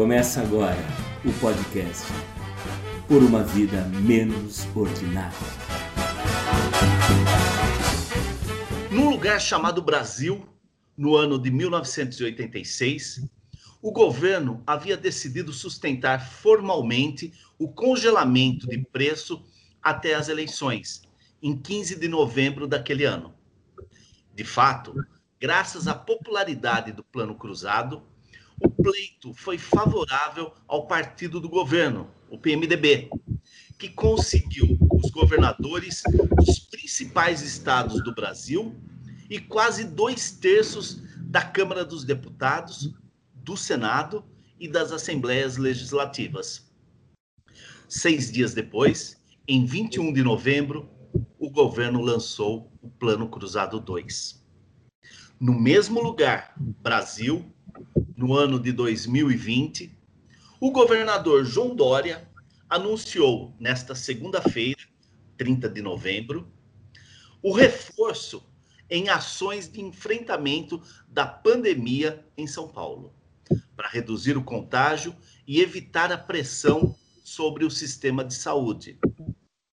Começa agora o podcast Por uma Vida Menos Ordinária. Num lugar chamado Brasil, no ano de 1986, o governo havia decidido sustentar formalmente o congelamento de preço até as eleições, em 15 de novembro daquele ano. De fato, graças à popularidade do Plano Cruzado, o pleito foi favorável ao partido do governo, o PMDB, que conseguiu os governadores dos principais estados do Brasil e quase dois terços da Câmara dos Deputados, do Senado e das Assembleias Legislativas. Seis dias depois, em 21 de novembro, o governo lançou o Plano Cruzado 2. No mesmo lugar, Brasil, no ano de 2020, o governador João Dória anunciou nesta segunda-feira, 30 de novembro, o reforço em ações de enfrentamento da pandemia em São Paulo, para reduzir o contágio e evitar a pressão sobre o sistema de saúde.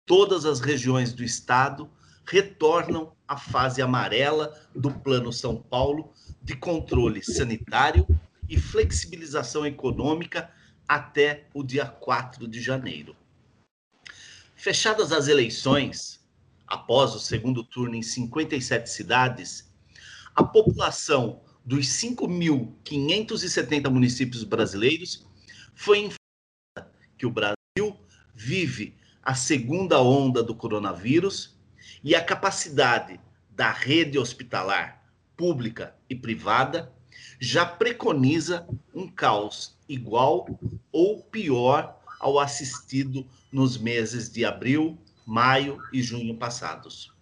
Todas as regiões do estado retornam à fase amarela do Plano São Paulo de controle sanitário e flexibilização econômica até o dia 4 de janeiro. Fechadas as eleições, após o segundo turno em 57 cidades, a população dos 5.570 municípios brasileiros foi informada que o Brasil vive a segunda onda do coronavírus e a capacidade da rede hospitalar pública e privada já preconiza um caos igual ou pior ao assistido nos meses de abril, maio e junho passados.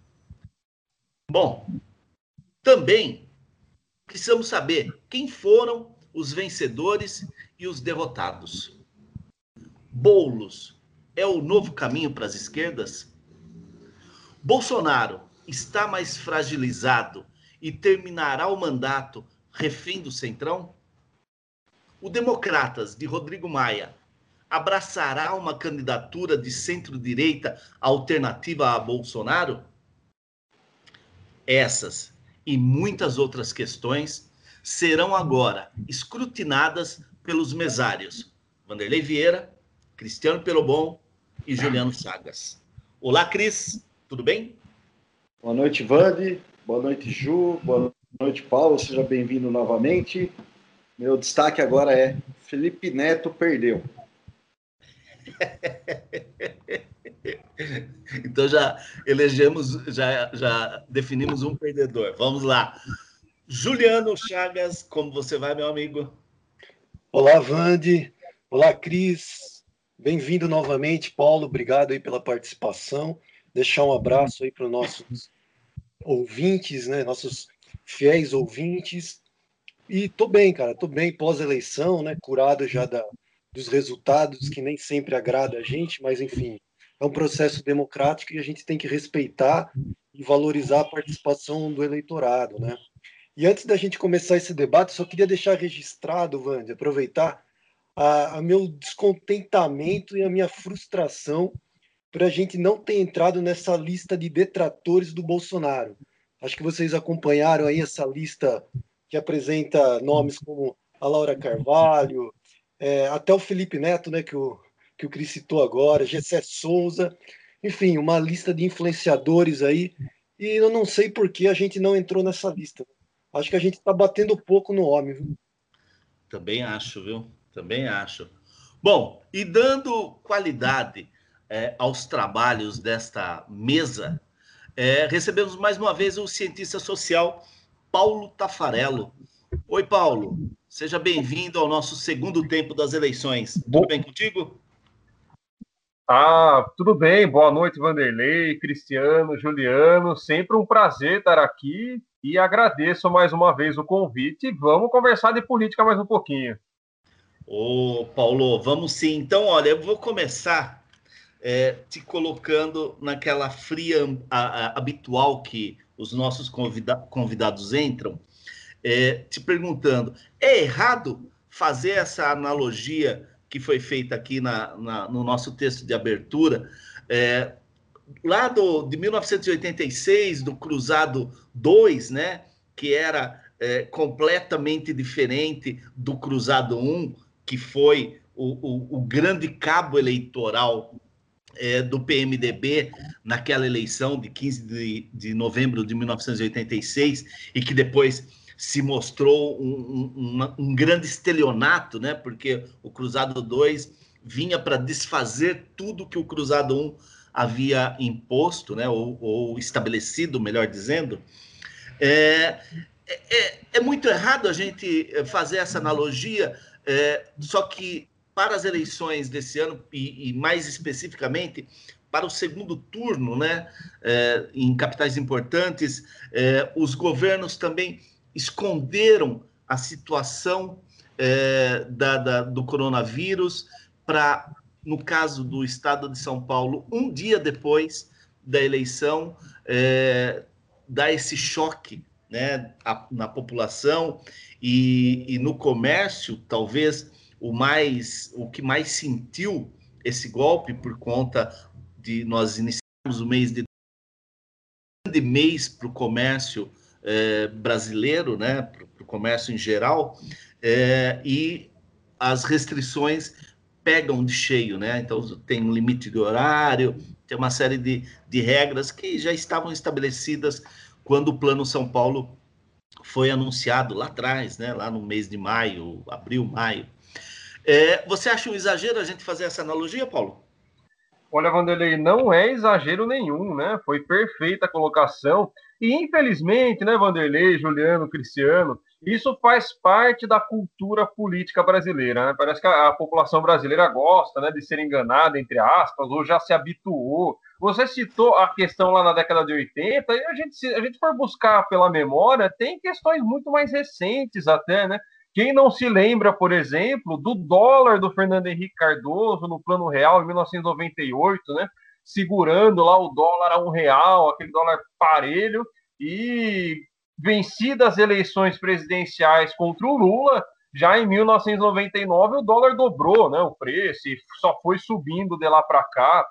Bom, também precisamos saber quem foram os vencedores e os derrotados. Bolos é o novo caminho para as esquerdas? Bolsonaro está mais fragilizado e terminará o mandato refém do Centrão? O Democratas de Rodrigo Maia abraçará uma candidatura de centro-direita alternativa a Bolsonaro? Essas e muitas outras questões serão agora escrutinadas pelos mesários Vanderlei Vieira, Cristiano Pelobon e Juliano Chagas. Olá, Cris, tudo bem? Boa noite, Vande. Boa noite, Ju. Boa noite, Paulo. Seja bem-vindo novamente. Meu destaque agora é Felipe Neto perdeu. então já elegemos, já, já definimos um perdedor. Vamos lá. Juliano Chagas, como você vai, meu amigo? Olá, Vande. Olá, Cris. Bem-vindo novamente, Paulo. Obrigado aí pela participação. Deixar um abraço aí para os nossos ouvintes, né? Nossos fiéis ouvintes. E tô bem, cara, tô bem pós-eleição, né? Curado já da, dos resultados que nem sempre agrada a gente, mas enfim, é um processo democrático e a gente tem que respeitar e valorizar a participação do eleitorado, né? E antes da gente começar esse debate, só queria deixar registrado, Vande, aproveitar a meu descontentamento e a minha frustração para a gente não ter entrado nessa lista de detratores do Bolsonaro. Acho que vocês acompanharam aí essa lista que apresenta nomes como a Laura Carvalho, é, até o Felipe Neto, né, que o, que o Cris citou agora, Gessé Souza, enfim, uma lista de influenciadores aí, e eu não sei por que a gente não entrou nessa lista. Acho que a gente está batendo pouco no homem. Viu? Também acho, viu? Também acho. Bom, e dando qualidade é, aos trabalhos desta mesa, é, recebemos mais uma vez o cientista social Paulo Tafarello. Oi, Paulo. Seja bem-vindo ao nosso segundo tempo das eleições. Tudo bem contigo? Ah, tudo bem. Boa noite, Vanderlei, Cristiano, Juliano. Sempre um prazer estar aqui e agradeço mais uma vez o convite. Vamos conversar de política mais um pouquinho. Ô, Paulo, vamos sim. Então, olha, eu vou começar é, te colocando naquela fria a, a, habitual que os nossos convida, convidados entram, é, te perguntando: é errado fazer essa analogia que foi feita aqui na, na no nosso texto de abertura. É, lá do, de 1986, do Cruzado 2, né, que era é, completamente diferente do Cruzado 1, que foi o, o, o grande cabo eleitoral é, do PMDB naquela eleição de 15 de, de novembro de 1986 e que depois se mostrou um, um, um, grande estelionato, né? Porque o Cruzado 2 vinha para desfazer tudo que o Cruzado 1 havia imposto, né? Ou, ou estabelecido, melhor dizendo. É, é, é, muito errado a gente fazer essa analogia, é, só que para as eleições desse ano, e, e mais especificamente para o segundo turno, né, é, em capitais importantes, é, os governos também esconderam a situação é, da, da, do coronavírus para, no caso do estado de São Paulo, um dia depois da eleição, é, dar esse choque né, a, na população e, e no comércio, talvez o mais o que mais sentiu esse golpe por conta de nós iniciarmos o mês de grande mês para o comércio é, brasileiro, né, para o comércio em geral, é, e as restrições pegam de cheio, né? Então tem um limite de horário, tem uma série de, de regras que já estavam estabelecidas quando o Plano São Paulo foi anunciado lá atrás, né? Lá no mês de maio, abril, maio. É, você acha um exagero a gente fazer essa analogia, Paulo? Olha, Vanderlei, não é exagero nenhum, né? Foi perfeita a colocação. E infelizmente, né, Vanderlei, Juliano, Cristiano, isso faz parte da cultura política brasileira. Né? Parece que a, a, população brasileira gosta né, de ser enganada, entre aspas, ou já se habituou. Você citou a questão lá na década de 80, e a gente, se a gente for buscar pela memória, tem questões muito mais recentes até, né? Quem não se lembra, por exemplo, do dólar do Fernando Henrique Cardoso no Plano Real em 1998, né? Segurando lá o dólar a um real, aquele dólar parelho, e vencidas as eleições presidenciais contra o Lula, já em 1999 o dólar dobrou, né? O preço e só foi subindo de lá para cá.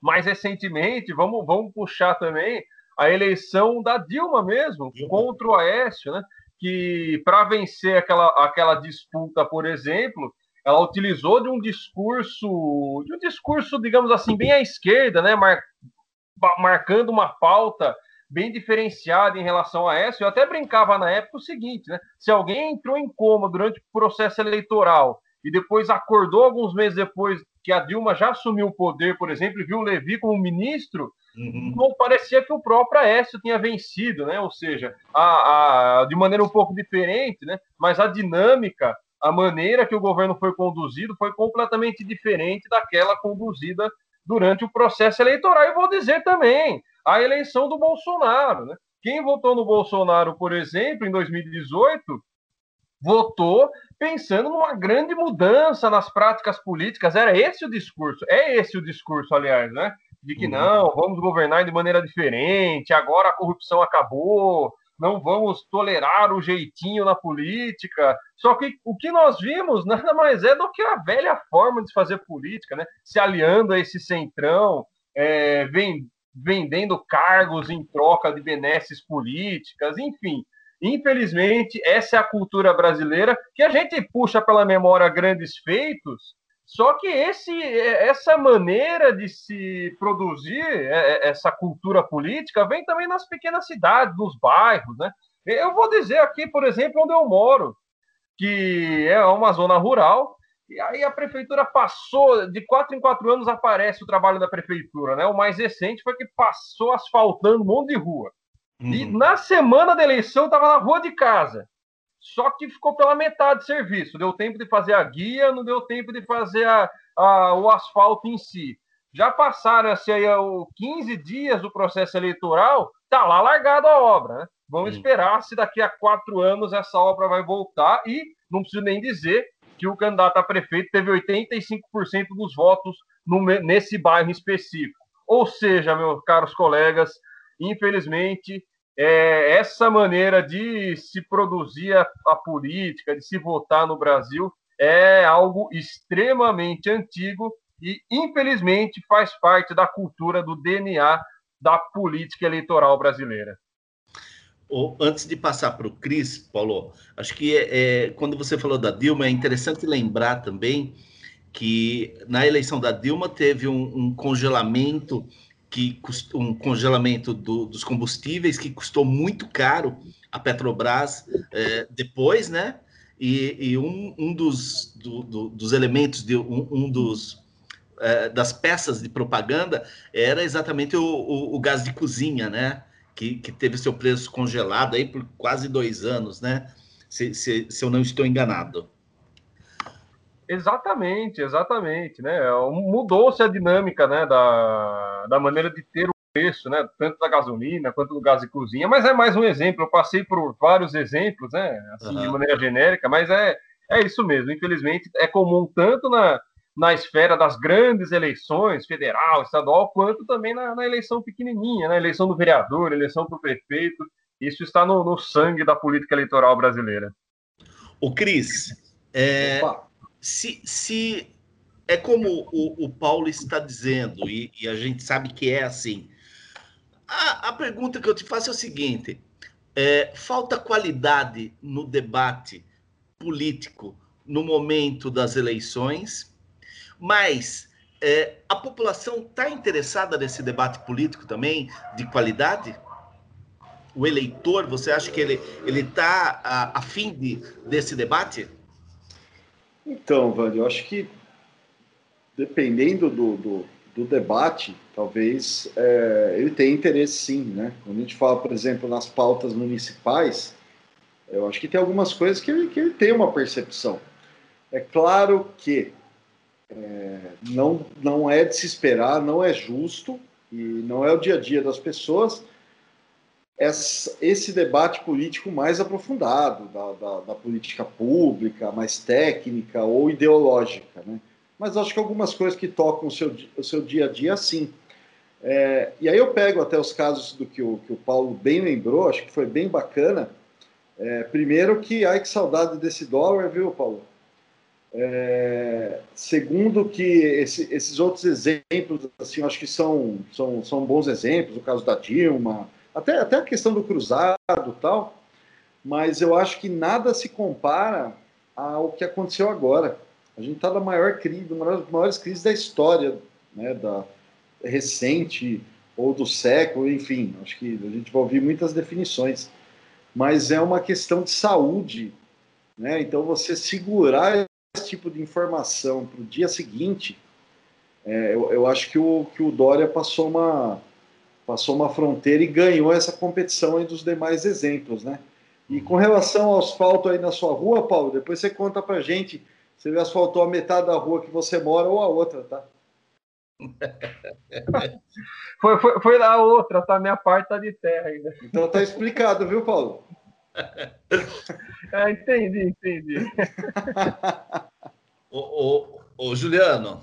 Mais recentemente, vamos, vamos puxar também a eleição da Dilma mesmo, contra o Aécio, né? Que para vencer aquela, aquela disputa, por exemplo, ela utilizou de um discurso, de um discurso, digamos assim, bem à esquerda, né, mar, marcando uma pauta bem diferenciada em relação a essa. Eu até brincava na época o seguinte, né, se alguém entrou em coma durante o processo eleitoral e depois acordou alguns meses depois que a Dilma já assumiu o poder, por exemplo, e viu o Levi como ministro, Uhum. Não parecia que o próprio Aécio tinha vencido, né? Ou seja, a, a, de maneira um pouco diferente, né? Mas a dinâmica, a maneira que o governo foi conduzido foi completamente diferente daquela conduzida durante o processo eleitoral. E vou dizer também, a eleição do Bolsonaro, né? Quem votou no Bolsonaro, por exemplo, em 2018, votou pensando numa grande mudança nas práticas políticas. Era esse o discurso. É esse o discurso, aliás, né? De que uhum. não, vamos governar de maneira diferente, agora a corrupção acabou, não vamos tolerar o jeitinho na política. Só que o que nós vimos nada mais é do que a velha forma de fazer política, né? Se aliando a esse centrão, é, vem, vendendo cargos em troca de benesses políticas, enfim. Infelizmente, essa é a cultura brasileira que a gente puxa pela memória grandes feitos, só que esse, essa maneira de se produzir é, é, essa cultura política vem também nas pequenas cidades, nos bairros, né? Eu vou dizer aqui, por exemplo, onde eu moro, que é uma zona rural, e aí a prefeitura passou, de quatro em quatro anos aparece o trabalho da prefeitura, né? O mais recente foi que passou asfaltando um monte de rua. Uhum. E na semana da eleição estava na rua de casa. Só que ficou pela metade do serviço. Deu tempo de fazer a guia, não deu tempo de fazer a, a, o asfalto em si. Já passaram-se aí 15 dias do processo eleitoral, tá lá largada a obra. Né? Vamos Sim. esperar se daqui a quatro anos essa obra vai voltar e não preciso nem dizer que o candidato a prefeito teve 85% dos votos no, nesse bairro específico. Ou seja, meus caros colegas, infelizmente, é, essa maneira de se produzir a, a política, de se votar no Brasil, é algo extremamente antigo e, infelizmente, faz parte da cultura do DNA da política eleitoral brasileira. Antes de passar para o Cris, Paulo, acho que é, é, quando você falou da Dilma, é interessante lembrar também que na eleição da Dilma teve um, um congelamento que um congelamento do, dos combustíveis que custou muito caro a Petrobras é, depois, né? E, e um, um dos, do, do, dos elementos de um, um dos é, das peças de propaganda era exatamente o, o, o, gás de cozinha, né? Que, que teve seu preço congelado aí por quase dois anos, né? Se, se, se eu não estou enganado. Exatamente, exatamente, né? Mudou-se a dinâmica, né, da, da maneira de ter o preço, né, tanto da gasolina quanto do gás de cozinha, mas é mais um exemplo. Eu passei por vários exemplos, né, assim, uhum. de maneira genérica, mas é, é isso mesmo. Infelizmente, é comum tanto na, na esfera das grandes eleições, federal, estadual, quanto também na, na eleição pequenininha, na eleição do vereador, eleição para o prefeito. Isso está no, no, sangue da política eleitoral brasileira. O Cris, é, se, se é como o, o Paulo está dizendo, e, e, a gente sabe que é assim, a, a pergunta que eu te faço é o seguinte: é, falta qualidade no debate político no momento das eleições, mas é, a população está interessada nesse debate político também de qualidade? O eleitor, você acha que ele ele está a, a fim de, desse debate? Então, Vande, eu acho que dependendo do, do, do debate, talvez é, ele tenha interesse sim, né? Quando a gente fala, por exemplo, nas pautas municipais, eu acho que tem algumas coisas que ele, que ele tem uma percepção. É claro que é, não, não é de se esperar, não é justo e não é o dia a dia das pessoas esse debate político mais aprofundado, da, da, da, política pública, mais técnica ou ideológica. Né? Mas acho que algumas coisas que tocam o seu, o seu dia a dia, sim. É, e aí eu pego até os casos do que o, que o Paulo bem lembrou, acho que foi bem bacana. É, primeiro que, ai que saudade desse dólar, viu, Paulo? É, segundo que esse, esses outros exemplos, assim, acho que são, são, são bons exemplos, o caso da Dilma, até, até a questão do cruzado tal, mas eu acho que nada se compara ao que aconteceu agora. A gente está na maior crise, uma das maiores crises da história, né, da recente ou do século, enfim, acho que a gente vai ouvir muitas definições, mas é uma questão de saúde, né? Então você segurar esse tipo de informação para o dia seguinte, é, eu, eu, acho que o, que o Dória passou uma passou uma fronteira e ganhou essa competição aí dos demais exemplos, né? E com relação ao asfalto aí na sua rua, Paulo, depois você conta pra gente se ele asfaltou a metade da rua que você mora ou a outra, tá? foi, foi, foi na outra, tá? Minha parte tá de terra ainda. Então tá explicado, viu, Paulo? É, entendi, entendi. ô, ô, ô, Juliano,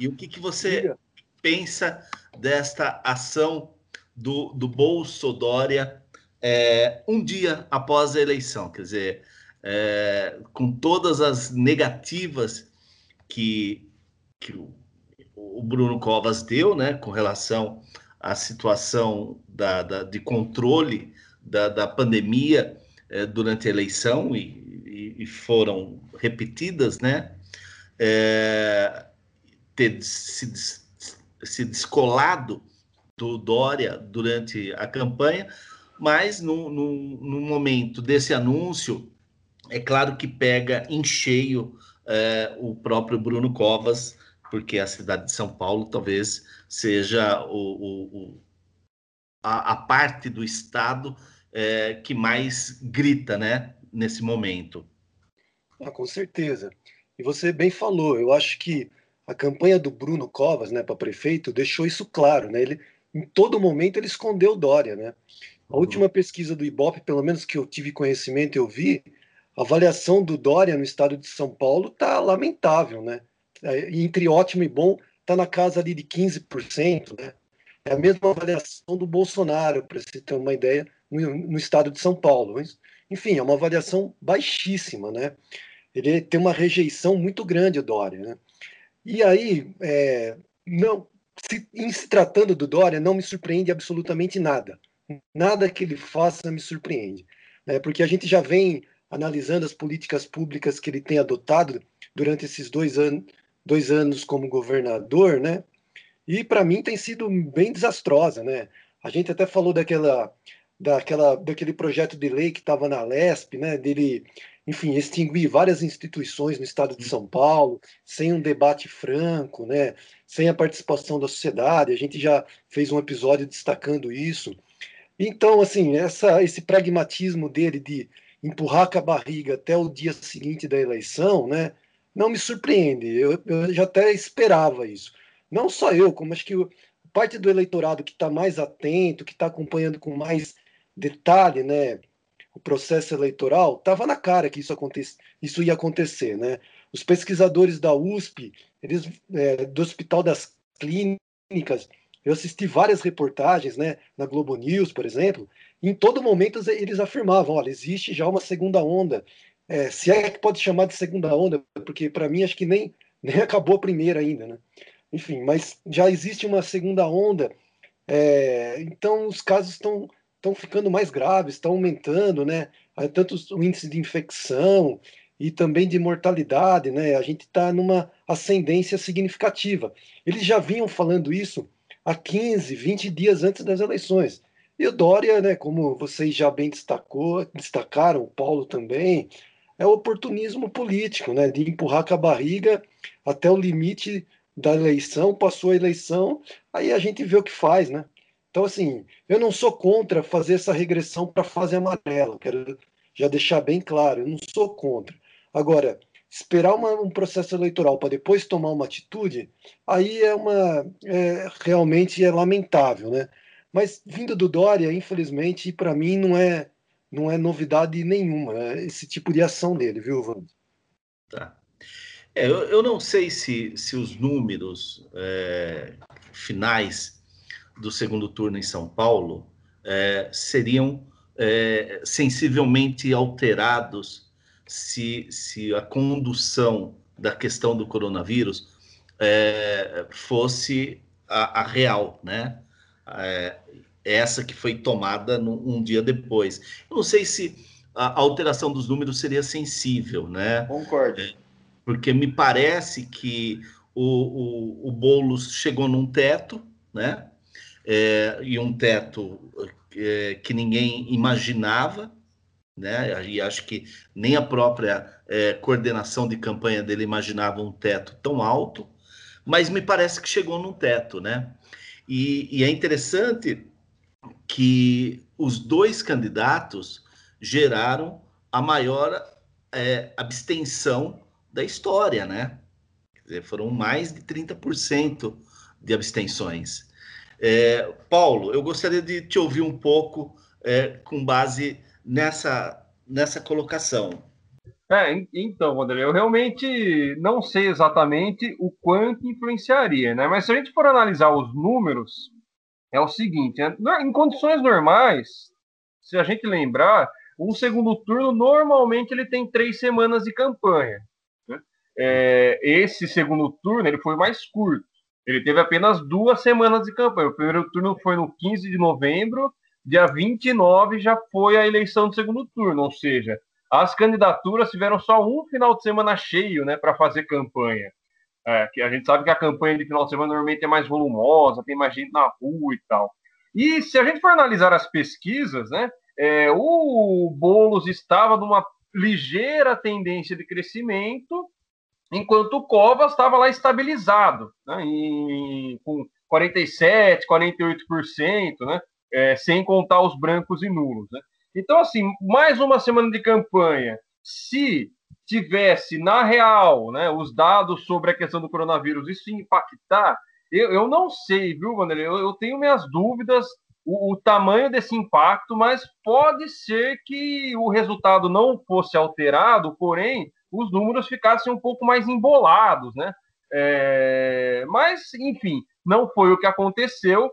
e o que, que você. Pensa desta ação do, do Bolso Dória é, um dia após a eleição, quer dizer, é, com todas as negativas que, que o, o, Bruno Covas deu, né, com relação à situação da, da de controle da, da pandemia é, durante a eleição e, e, e foram repetidas, né, é, ter se, se descolado do Dória durante a campanha, mas no, no, no momento desse anúncio, é claro que pega em cheio é, o próprio Bruno Covas, porque a cidade de São Paulo talvez seja o, o, o a, a, parte do Estado é, que mais grita né, nesse momento. Ah, com certeza. E você bem falou, eu acho que a campanha do Bruno Covas né, para prefeito deixou isso claro. Né? Ele, em todo momento ele escondeu Dória, né? A uhum. última pesquisa do Ibope, pelo menos que eu tive conhecimento, eu vi, a avaliação do Dória no estado de São Paulo tá lamentável, né? É, entre ótimo e bom, tá na casa ali de 15%, né? É a mesma avaliação do Bolsonaro, para você ter uma ideia, no, no estado de São Paulo. Enfim, é uma avaliação baixíssima, né? Ele tem uma rejeição muito grande, o Dória. Né? E aí, é, não, se, em se tratando do Dória, não me surpreende absolutamente nada. Nada que ele faça me surpreende. Né? Porque a gente já vem analisando as políticas públicas que ele tem adotado durante esses dois, an dois anos como governador, né? E para mim tem sido bem desastrosa, né? A gente até falou daquela, daquela, daquele projeto de lei que estava na LESP, né? Dele enfim, extinguir várias instituições no estado de São Paulo, sem um debate franco, né, sem a participação da sociedade. A gente já fez um episódio destacando isso. Então, assim, essa, esse pragmatismo dele de empurrar com a barriga até o dia seguinte da eleição, né, não me surpreende. Eu, eu já até esperava isso. Não só eu, como acho que parte do eleitorado que está mais atento, que está acompanhando com mais detalhe, né, o processo eleitoral, estava na cara que isso, aconte, isso ia acontecer. Né? Os pesquisadores da USP, eles, é, do Hospital das Clínicas, eu assisti várias reportagens né, na Globo News, por exemplo, e em todo momento eles afirmavam: olha, existe já uma segunda onda. É, se é que pode chamar de segunda onda, porque para mim acho que nem, nem acabou a primeira ainda. Né? Enfim, mas já existe uma segunda onda. É, então os casos estão estão ficando mais graves, estão aumentando, né? Tanto o índice de infecção e também de mortalidade, né? A gente está numa ascendência significativa. Eles já vinham falando isso há 15, 20 dias antes das eleições. E o Dória, né, como vocês já bem destacou, destacaram, o Paulo também, é o oportunismo político, né, de empurrar com a barriga até o limite da eleição, passou a eleição, aí a gente vê o que faz, né? Então, assim, eu não sou contra fazer essa regressão para fase amarela, quero já deixar bem claro, eu não sou contra. Agora, esperar uma, um processo eleitoral para depois tomar uma atitude, aí é uma é, realmente é lamentável, né? Mas vindo do Dória, infelizmente, para mim não é não é novidade nenhuma né? esse tipo de ação dele, viu, Wanda? Tá. É, eu, eu não sei se, se os números é, finais do segundo turno em São Paulo é, seriam é, sensivelmente alterados se, se a condução da questão do coronavírus é, fosse a, a, real, né? É, essa que foi tomada no, um dia depois. Eu não sei se a alteração dos números seria sensível, né? Concordo. É, porque me parece que o, o, o Boulos chegou num teto, né? É, e um teto é, que ninguém imaginava, né? E acho que nem a própria é, coordenação de campanha dele imaginava um teto tão alto, mas me parece que chegou num teto, né? E, e é interessante que os dois candidatos geraram a maior é, abstenção da história, né? Dizer, foram mais de 30% de abstenções. É, Paulo, eu gostaria de te ouvir um pouco é, com base nessa, nessa colocação. É, então, Wanderlei, eu realmente não sei exatamente o quanto influenciaria, né? Mas se a gente for analisar os números, é o seguinte: né? em condições normais, se a gente lembrar, um segundo turno normalmente ele tem três semanas de campanha. Né? É, esse segundo turno ele foi mais curto. Ele teve apenas duas semanas de campanha. O primeiro turno foi no 15 de novembro, dia 29 já foi a eleição do segundo turno, ou seja, as candidaturas tiveram só um final de semana cheio né, para fazer campanha. É, que a gente sabe que a campanha de final de semana normalmente é mais volumosa, tem mais gente na rua e tal. E se a gente for analisar as pesquisas, né, é, o Boulos estava numa ligeira tendência de crescimento, enquanto o Covas estava lá estabilizado, né, em, com 47%, 48%, né, é, sem contar os brancos e nulos. Né. Então, assim, mais uma semana de campanha. Se tivesse, na real, né, os dados sobre a questão do coronavírus, isso impactar, eu, eu não sei, viu, Vanderlei? Eu, eu tenho minhas dúvidas o, o, tamanho desse impacto, mas pode ser que o resultado não fosse alterado, porém os números ficassem um pouco mais embolados, né? É, mas, enfim, não foi o que aconteceu.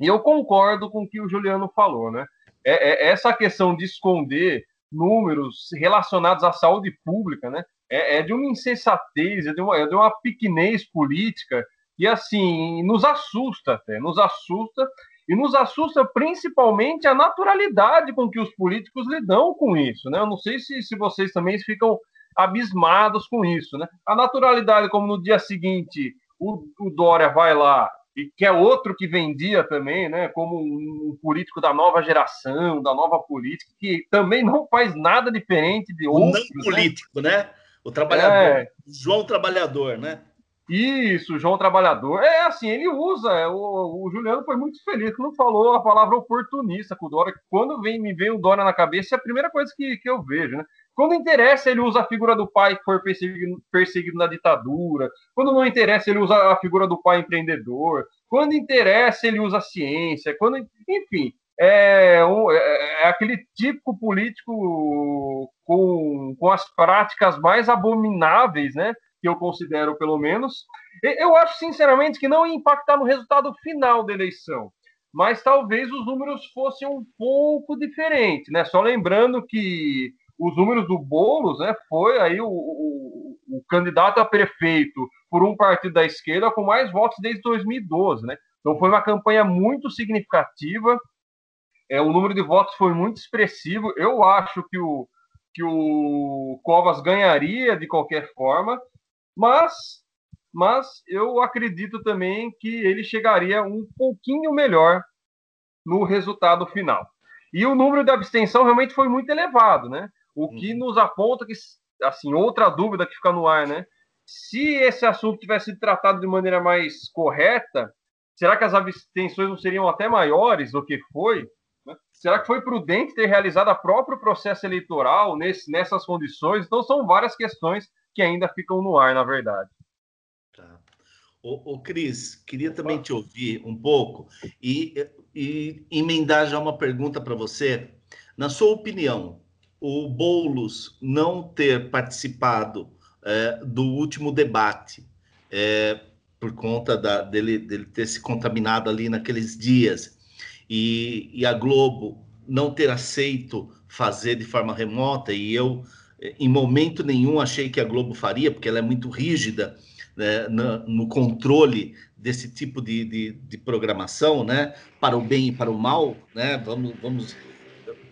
E eu concordo com o que o Juliano falou, né? é, é essa questão de esconder números relacionados à saúde pública, né? É, é de uma insensatez, é de uma, é de uma pequenez política e assim nos assusta até, nos assusta e nos assusta principalmente a naturalidade com que os políticos lidam com isso, né? Eu não sei se, se vocês também ficam abismados com isso, né? A naturalidade, como no dia seguinte o, o Dória vai lá e que é outro que vendia também, né, como um, político da nova geração, da nova política, que também não faz nada diferente de outros. O não né? político, né? né? O trabalhador, é. João Trabalhador, né? Isso, João Trabalhador. É assim, ele usa. O, o Juliano foi muito feliz que não falou a palavra oportunista com o Dória. Quando vem, me vem o Dória na cabeça, é a primeira coisa que, que eu vejo, né? Quando interessa, ele usa a figura do pai que foi perseguido, perseguido na ditadura. Quando não interessa, ele usa a figura do pai empreendedor. Quando interessa, ele usa a ciência. Quando, enfim, é, é, é aquele típico político com, com as práticas mais abomináveis, né? Que eu considero, pelo menos. Eu acho, sinceramente, que não ia impactar no resultado final da eleição mas talvez os números fossem um pouco diferentes, né? Só lembrando que os números do Boulos, né, foi aí o, o, o, candidato a prefeito por um partido da esquerda com mais votos desde 2012, né? Então foi uma campanha muito significativa. É, o número de votos foi muito expressivo. Eu acho que o, que o Covas ganharia de qualquer forma, mas, mas eu acredito também que ele chegaria um pouquinho melhor no resultado final. E o número de abstenção realmente foi muito elevado, né? O que uhum. nos aponta que, assim, outra dúvida que fica no ar, né? Se esse assunto tivesse sido tratado de maneira mais correta, será que as abstenções não seriam até maiores do que foi? Né? Será que foi prudente ter realizado o próprio processo eleitoral nesse, nessas condições? Então, são várias questões que ainda ficam no ar, na verdade. Tá. Ô, ô Cris, queria também te ouvir um pouco e, e emendar já uma pergunta para você. Na sua opinião, o Boulos não ter participado é, do último debate, é, por conta da, dele, dele, ter se contaminado ali naqueles dias, e, e, a Globo não ter aceito fazer de forma remota, e eu, em momento nenhum, achei que a Globo faria, porque ela é muito rígida né, no, no, controle desse tipo de, de, de, programação, né, para o bem e para o mal, né, vamos, vamos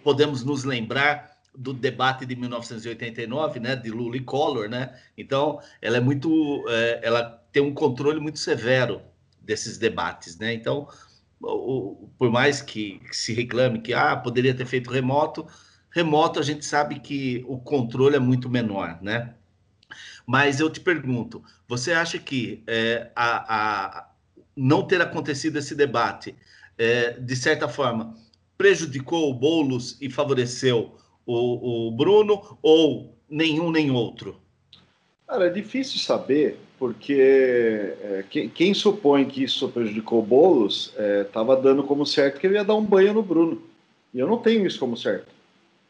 podemos nos lembrar do debate de 1989, né, de Lula e Collor, né? Então, ela é muito, é, ela tem um controle muito severo desses debates, né? Então, o, por mais que, que, se reclame que ah, poderia ter feito remoto, remoto a gente sabe que o controle é muito menor, né? Mas eu te pergunto, você acha que é, a, a, não ter acontecido esse debate, é, de certa forma, prejudicou o Boulos e favoreceu o, o Bruno ou nenhum nem outro? Cara, é difícil saber, porque é, quem, quem, supõe que isso prejudicou o Boulos estava é, dando como certo que ele ia dar um banho no Bruno. E eu não tenho isso como certo.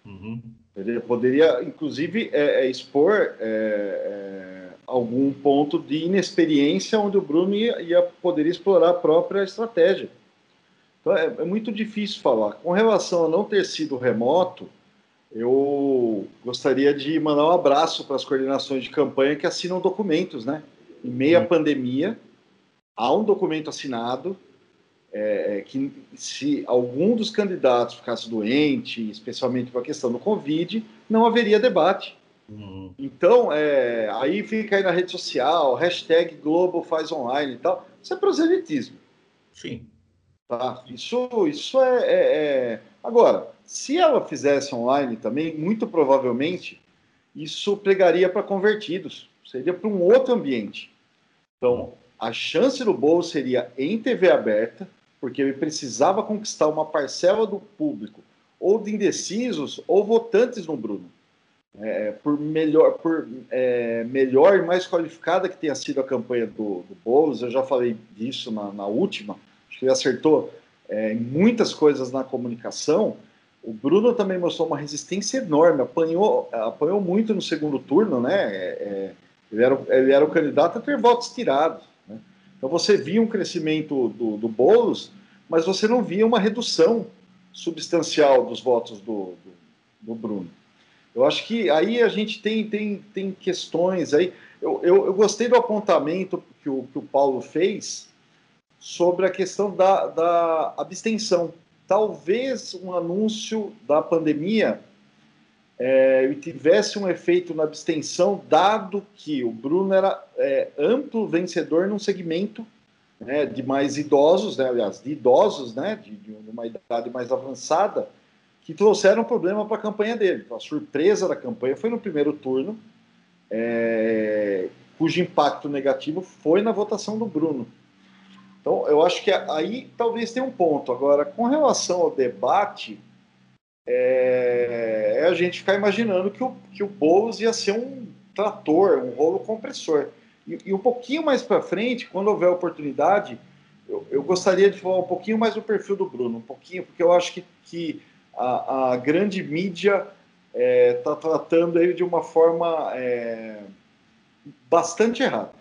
Uhum. Ele poderia, inclusive, é, é expor é, é, algum ponto de inexperiência onde o Bruno ia, ia poderia explorar a própria estratégia. Então é, é muito difícil falar. Com relação a não ter sido remoto, eu gostaria de mandar um abraço para as coordenações de campanha que assinam documentos, né? Em meia hum. pandemia, há um documento assinado é, é, que se algum dos candidatos ficasse doente, especialmente com a questão do Covid, não haveria debate. Uhum. Então, é, aí fica aí na rede social, hashtag Globo faz online e tal. Isso é proselitismo. Sim. Tá? Isso, isso é, é, é Agora, se ela fizesse online também, muito provavelmente isso pegaria para convertidos, seria para um outro ambiente. Então, a chance do bolo seria em TV aberta, porque ele precisava conquistar uma parcela do público, ou de indecisos, ou votantes no Bruno. É, por melhor, por é, melhor e mais qualificada que tenha sido a campanha do, do Boulos, eu já falei disso na, na última, acho que ele acertou é, muitas coisas na comunicação, o Bruno também mostrou uma resistência enorme, apanhou, apanhou muito no segundo turno, né? É, é, ele, era, ele era o candidato a ter votos tirados. Né? Então você via um crescimento do, do Boulos, mas você não via uma redução substancial dos votos do, do, do Bruno. Eu acho que aí a gente tem, tem, tem questões aí. Eu, eu, eu, gostei do apontamento que o, que o Paulo fez sobre a questão da, da abstenção. Talvez um anúncio da pandemia é, tivesse um efeito na abstenção, dado que o Bruno era é, amplo vencedor num segmento né, de mais idosos, né, aliás, de idosos, né, de, de uma idade mais avançada, que trouxeram problema para a campanha dele. A surpresa da campanha foi no primeiro turno, é, cujo impacto negativo foi na votação do Bruno. Então, eu acho que aí talvez tenha um ponto. Agora, com relação ao debate, é, é a gente ficar imaginando que o, que o Boulos ia ser um trator, um rolo compressor. E, e um pouquinho mais para frente, quando houver oportunidade, eu, eu, gostaria de falar um pouquinho mais do perfil do Bruno, um pouquinho, porque eu acho que, que a, a grande mídia está é, tá tratando ele de uma forma é, bastante errada.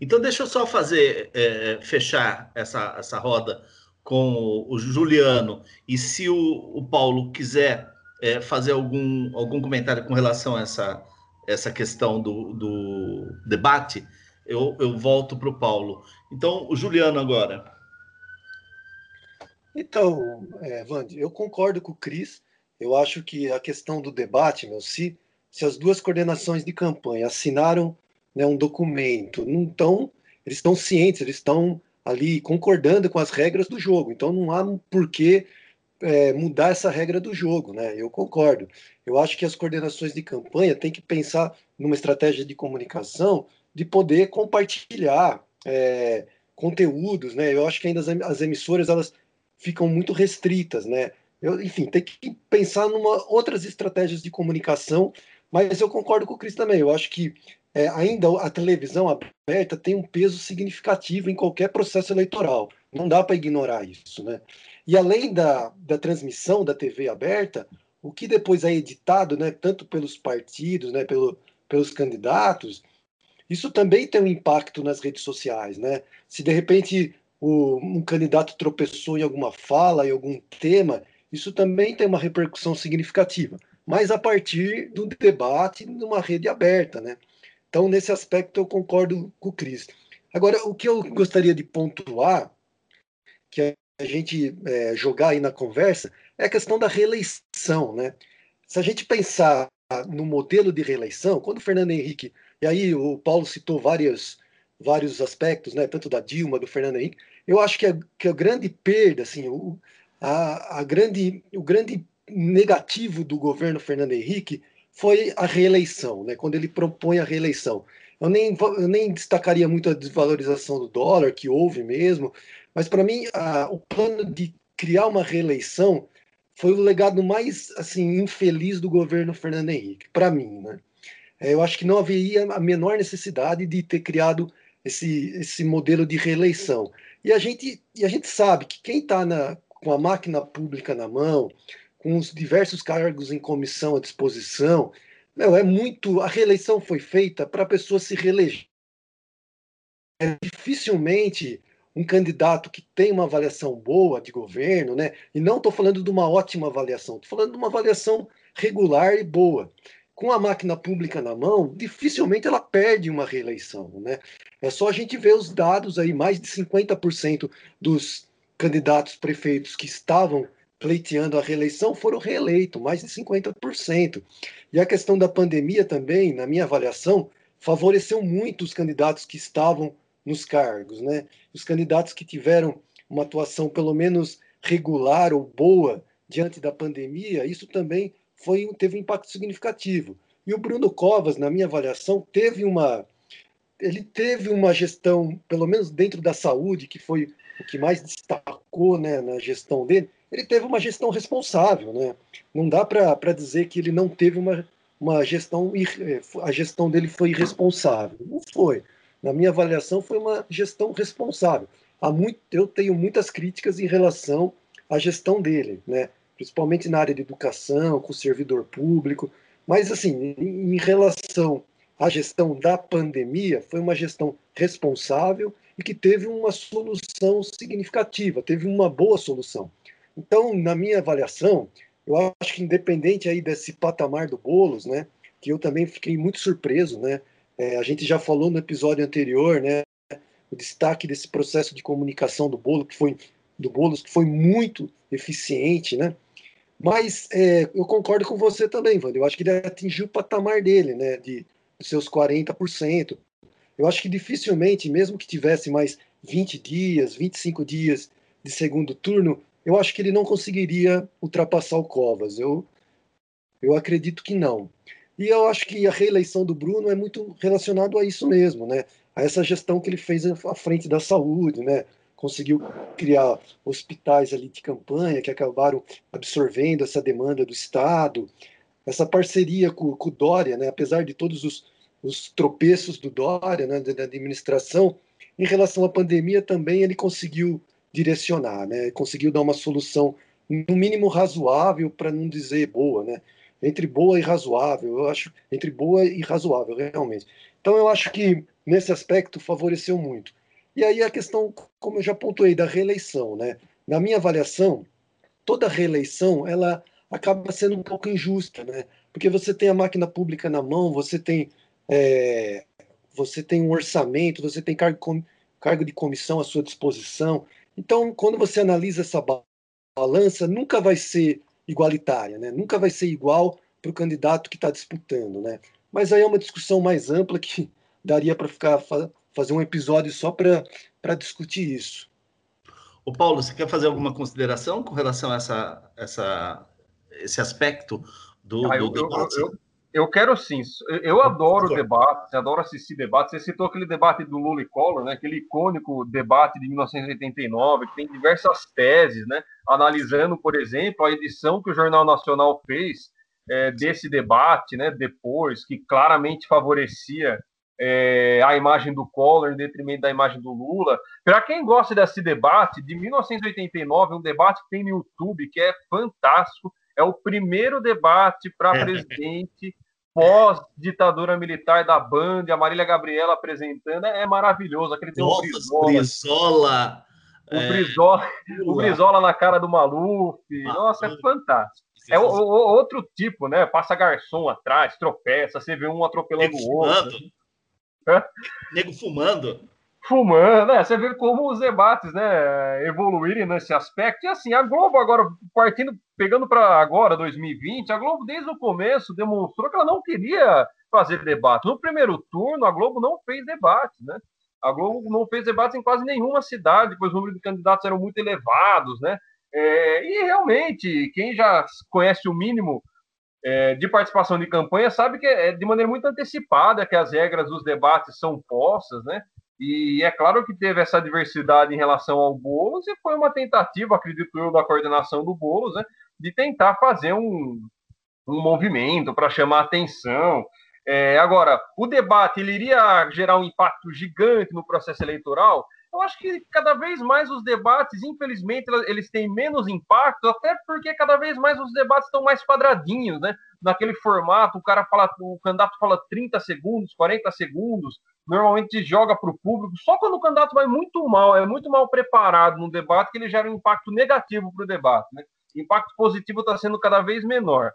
Então, deixa eu só fazer, é, fechar essa, essa roda com o Juliano, e se o, o Paulo quiser é, fazer algum, algum comentário com relação a essa, essa questão do, do debate, eu, eu volto para o Paulo. Então, o Juliano agora. Então, é, eu concordo com o Cris. Eu acho que a questão do debate, meu, se, se as duas coordenações de campanha assinaram né, um documento, não estão, eles estão cientes, eles estão ali concordando com as regras do jogo. Então não há por que é, mudar essa regra do jogo, né? Eu concordo. Eu acho que as coordenações de campanha têm que pensar numa estratégia de comunicação de poder compartilhar é, conteúdos, né? Eu acho que ainda as, as emissoras elas ficam muito restritas, né? Eu, enfim, tem que pensar numa outras estratégias de comunicação, mas eu concordo com o Cris também. Eu acho que é, ainda a televisão aberta tem um peso significativo em qualquer processo eleitoral. Não dá para ignorar isso, né? E além da, da transmissão da TV aberta, o que depois é editado, né, tanto pelos partidos, né, pelo, pelos candidatos, isso também tem um impacto nas redes sociais, né? Se de repente o, um candidato tropeçou em alguma fala, em algum tema, isso também tem uma repercussão significativa, mas a partir do debate numa rede aberta, né? Então, nesse aspecto, eu concordo com o Cris. Agora, o que eu gostaria de pontuar, que a gente é, jogar aí na conversa, é a questão da reeleição. Né? Se a gente pensar no modelo de reeleição, quando o Fernando Henrique, e aí o Paulo citou várias, vários aspectos, né, tanto da Dilma, do Fernando Henrique, eu acho que a, que a grande perda, assim, o, a, a grande, o grande negativo do governo Fernando Henrique foi a reeleição, né, quando ele propõe a reeleição. Eu nem, eu nem destacaria muito a desvalorização do dólar, que houve mesmo, mas para mim a, o plano de criar uma reeleição foi o legado mais assim infeliz do governo Fernando Henrique, para mim. Né? É, eu acho que não haveria a menor necessidade de ter criado esse, esse modelo de reeleição. E a gente, e a gente sabe que quem está com a máquina pública na mão, com os diversos cargos em comissão à disposição. É muito. A reeleição foi feita para a pessoa se reeleger. É dificilmente um candidato que tem uma avaliação boa de governo, né? E não estou falando de uma ótima avaliação, estou falando de uma avaliação regular e boa. Com a máquina pública na mão, dificilmente ela perde uma reeleição, né? É só a gente ver os dados aí, mais de 50% dos candidatos prefeitos que estavam pleiteando a reeleição foram reeleitos, mais de 50%. E a questão da pandemia também, na minha avaliação, favoreceu muito os candidatos que estavam nos cargos, né? Os candidatos que tiveram uma atuação pelo menos regular ou boa diante da pandemia, isso também foi teve um impacto significativo. E o Bruno Covas, na minha avaliação, teve uma ele teve uma gestão, pelo menos dentro da saúde, que foi o que mais destacou né, na gestão dele, ele teve uma gestão responsável, né? Não dá para dizer que ele não teve uma, uma gestão, eh, a gestão dele foi irresponsável. Não foi. Na minha avaliação, foi uma gestão responsável. Há muito, eu tenho muitas críticas em relação à gestão dele, né? principalmente na área de educação, com o servidor público. Mas, assim, em relação à gestão da pandemia, foi uma gestão responsável e que teve uma solução significativa, teve uma boa solução. Então, na minha avaliação, eu acho que independente aí desse patamar do Bolos, né, que eu também fiquei muito surpreso, né, é, a gente já falou no episódio anterior, né, o destaque desse processo de comunicação do Bolo, que foi do Bolos, que foi muito eficiente, né, mas é, eu concordo com você também, Wander. Eu acho que ele atingiu o patamar dele, né, de, de seus 40%. Eu acho que dificilmente, mesmo que tivesse mais 20 dias, 25 dias de segundo turno, eu acho que ele não conseguiria ultrapassar o Covas. Eu, eu acredito que não. E eu acho que a reeleição do Bruno é muito relacionado a isso mesmo, né? A essa gestão que ele fez à frente da saúde, né? Conseguiu criar hospitais ali de campanha que acabaram absorvendo essa demanda do Estado. Essa parceria com, com o Dória, né? Apesar de todos os, os tropeços do Dória, né? Da administração, em relação à pandemia também ele conseguiu direcionar, né? Conseguiu dar uma solução no mínimo razoável, para não dizer boa, né? Entre boa e razoável, eu acho entre boa e razoável, realmente. Então eu acho que nesse aspecto favoreceu muito. E aí a questão, como eu já pontuei, da reeleição, né? Na minha avaliação, toda reeleição ela acaba sendo um pouco injusta, né? Porque você tem a máquina pública na mão, você tem é, você tem um orçamento, você tem cargo, cargo de comissão à sua disposição. Então, quando você analisa essa balança, nunca vai ser igualitária, né? nunca vai ser igual para o candidato que está disputando. Né? Mas aí é uma discussão mais ampla que daria para ficar fazer um episódio só para discutir isso. O Paulo, você quer fazer alguma consideração com relação a essa, essa, esse aspecto do, ah, do eu, debate? Eu, eu, eu quero sim. Eu adoro debates, adoro assistir debates. Você citou aquele debate do Lula e Collor, né? aquele icônico debate de 1989, que tem diversas teses, né? analisando, por exemplo, a edição que o Jornal Nacional fez é, desse debate, né? depois, que claramente favorecia é, a imagem do Collor em detrimento da imagem do Lula. Para quem gosta desse debate, de 1989, um debate que tem no YouTube, que é fantástico, é o primeiro debate para presidente pós-ditadura militar da Band, a Marília Gabriela apresentando, é maravilhoso. Aquele tem Nossa, um Brizola. O, é... Brizola, o Brizola na cara do Maluf. Ah, Nossa, é fantástico. É o, o, outro tipo, né? Passa garçom atrás, tropeça, você vê um atropelando o outro. Nego fumando fumando, né? Você vê como os debates, né, evoluírem nesse aspecto. E assim, a Globo agora partindo, pegando para agora 2020, a Globo desde o começo demonstrou que ela não queria fazer debate. No primeiro turno, a Globo não fez debate, né? A Globo não fez debate em quase nenhuma cidade, pois o número de candidatos eram muito elevados, né? É, e realmente, quem já conhece o mínimo é, de participação de campanha sabe que é de maneira muito antecipada que as regras dos debates são postas, né? E é claro que teve essa diversidade em relação ao Boulos e foi uma tentativa, acredito eu, da coordenação do Boulos, né, de tentar fazer um, um movimento para chamar atenção. É, agora, o debate ele iria gerar um impacto gigante no processo eleitoral? Eu acho que cada vez mais os debates, infelizmente, eles têm menos impacto, até porque cada vez mais os debates estão mais quadradinhos, né? Naquele formato, o cara fala, o candidato fala 30 segundos, 40 segundos, normalmente joga para o público. Só quando o candidato vai muito mal, é muito mal preparado no debate, que ele gera um impacto negativo para o debate, né? O impacto positivo está sendo cada vez menor.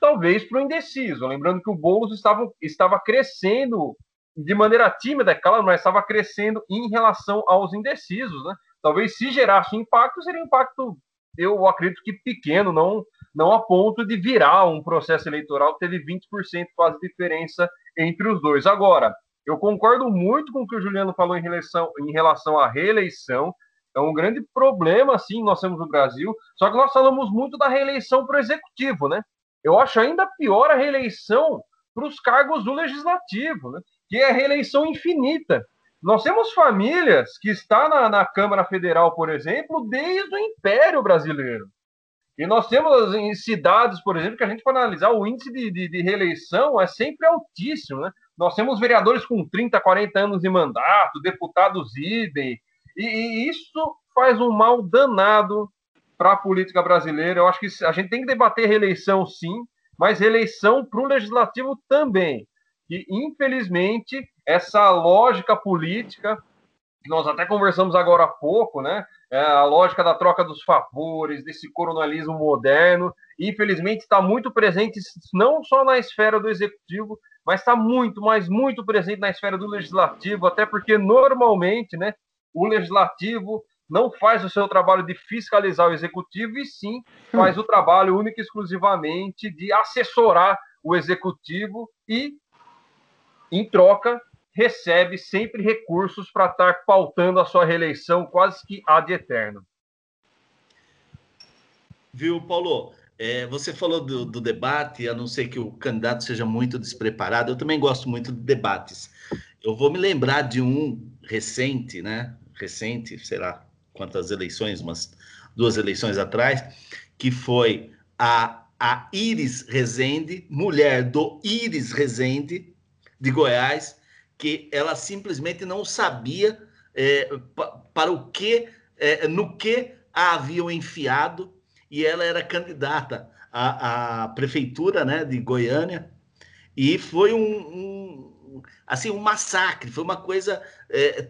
Talvez para o indeciso. Lembrando que o Boulos estava, estava crescendo de maneira tímida, é claro, mas estava crescendo em relação aos indecisos, né? Talvez se gerasse impacto, seria um impacto, eu acredito que pequeno, não, não a ponto de virar um processo eleitoral que teve 20% quase diferença entre os dois. Agora, eu concordo muito com o que o Juliano falou em relação, em relação à reeleição. É um grande problema, sim, nós temos no Brasil. Só que nós falamos muito da reeleição para o executivo, né? Eu acho ainda pior a reeleição para os cargos do legislativo, né? Que é reeleição infinita. Nós temos famílias que estão na, na Câmara Federal, por exemplo, desde o Império Brasileiro. E nós temos em cidades, por exemplo, que a gente pode analisar o índice de, de, de, reeleição é sempre altíssimo. Né? Nós temos vereadores com 30, 40 anos de mandato, deputados idem, e, e isso faz um mal danado para a política brasileira. Eu acho que a gente tem que debater reeleição, sim, mas reeleição para o legislativo também que, infelizmente, essa lógica política nós até conversamos agora há pouco, né? É a lógica da troca dos favores, desse coronalismo moderno, infelizmente está muito presente não só na esfera do executivo, mas está muito, mas muito presente na esfera do legislativo, até porque normalmente, né, o legislativo não faz o seu trabalho de fiscalizar o executivo e sim faz o trabalho único e exclusivamente de assessorar o executivo e, em troca, recebe sempre recursos para estar pautando a sua reeleição quase que ad eterno. Viu, Paulo? É, você falou do, do, debate, a não ser que o candidato seja muito despreparado. Eu também gosto muito de debates. Eu vou me lembrar de um recente, né? Recente, sei lá quantas eleições, umas duas eleições atrás, que foi a, a Iris Rezende, mulher do Iris Rezende, de Goiás, que ela simplesmente não sabia é, para o que, é, no que a haviam enfiado, e ela era candidata à, à prefeitura né, de Goiânia, e foi um, um, assim um massacre, foi uma coisa é,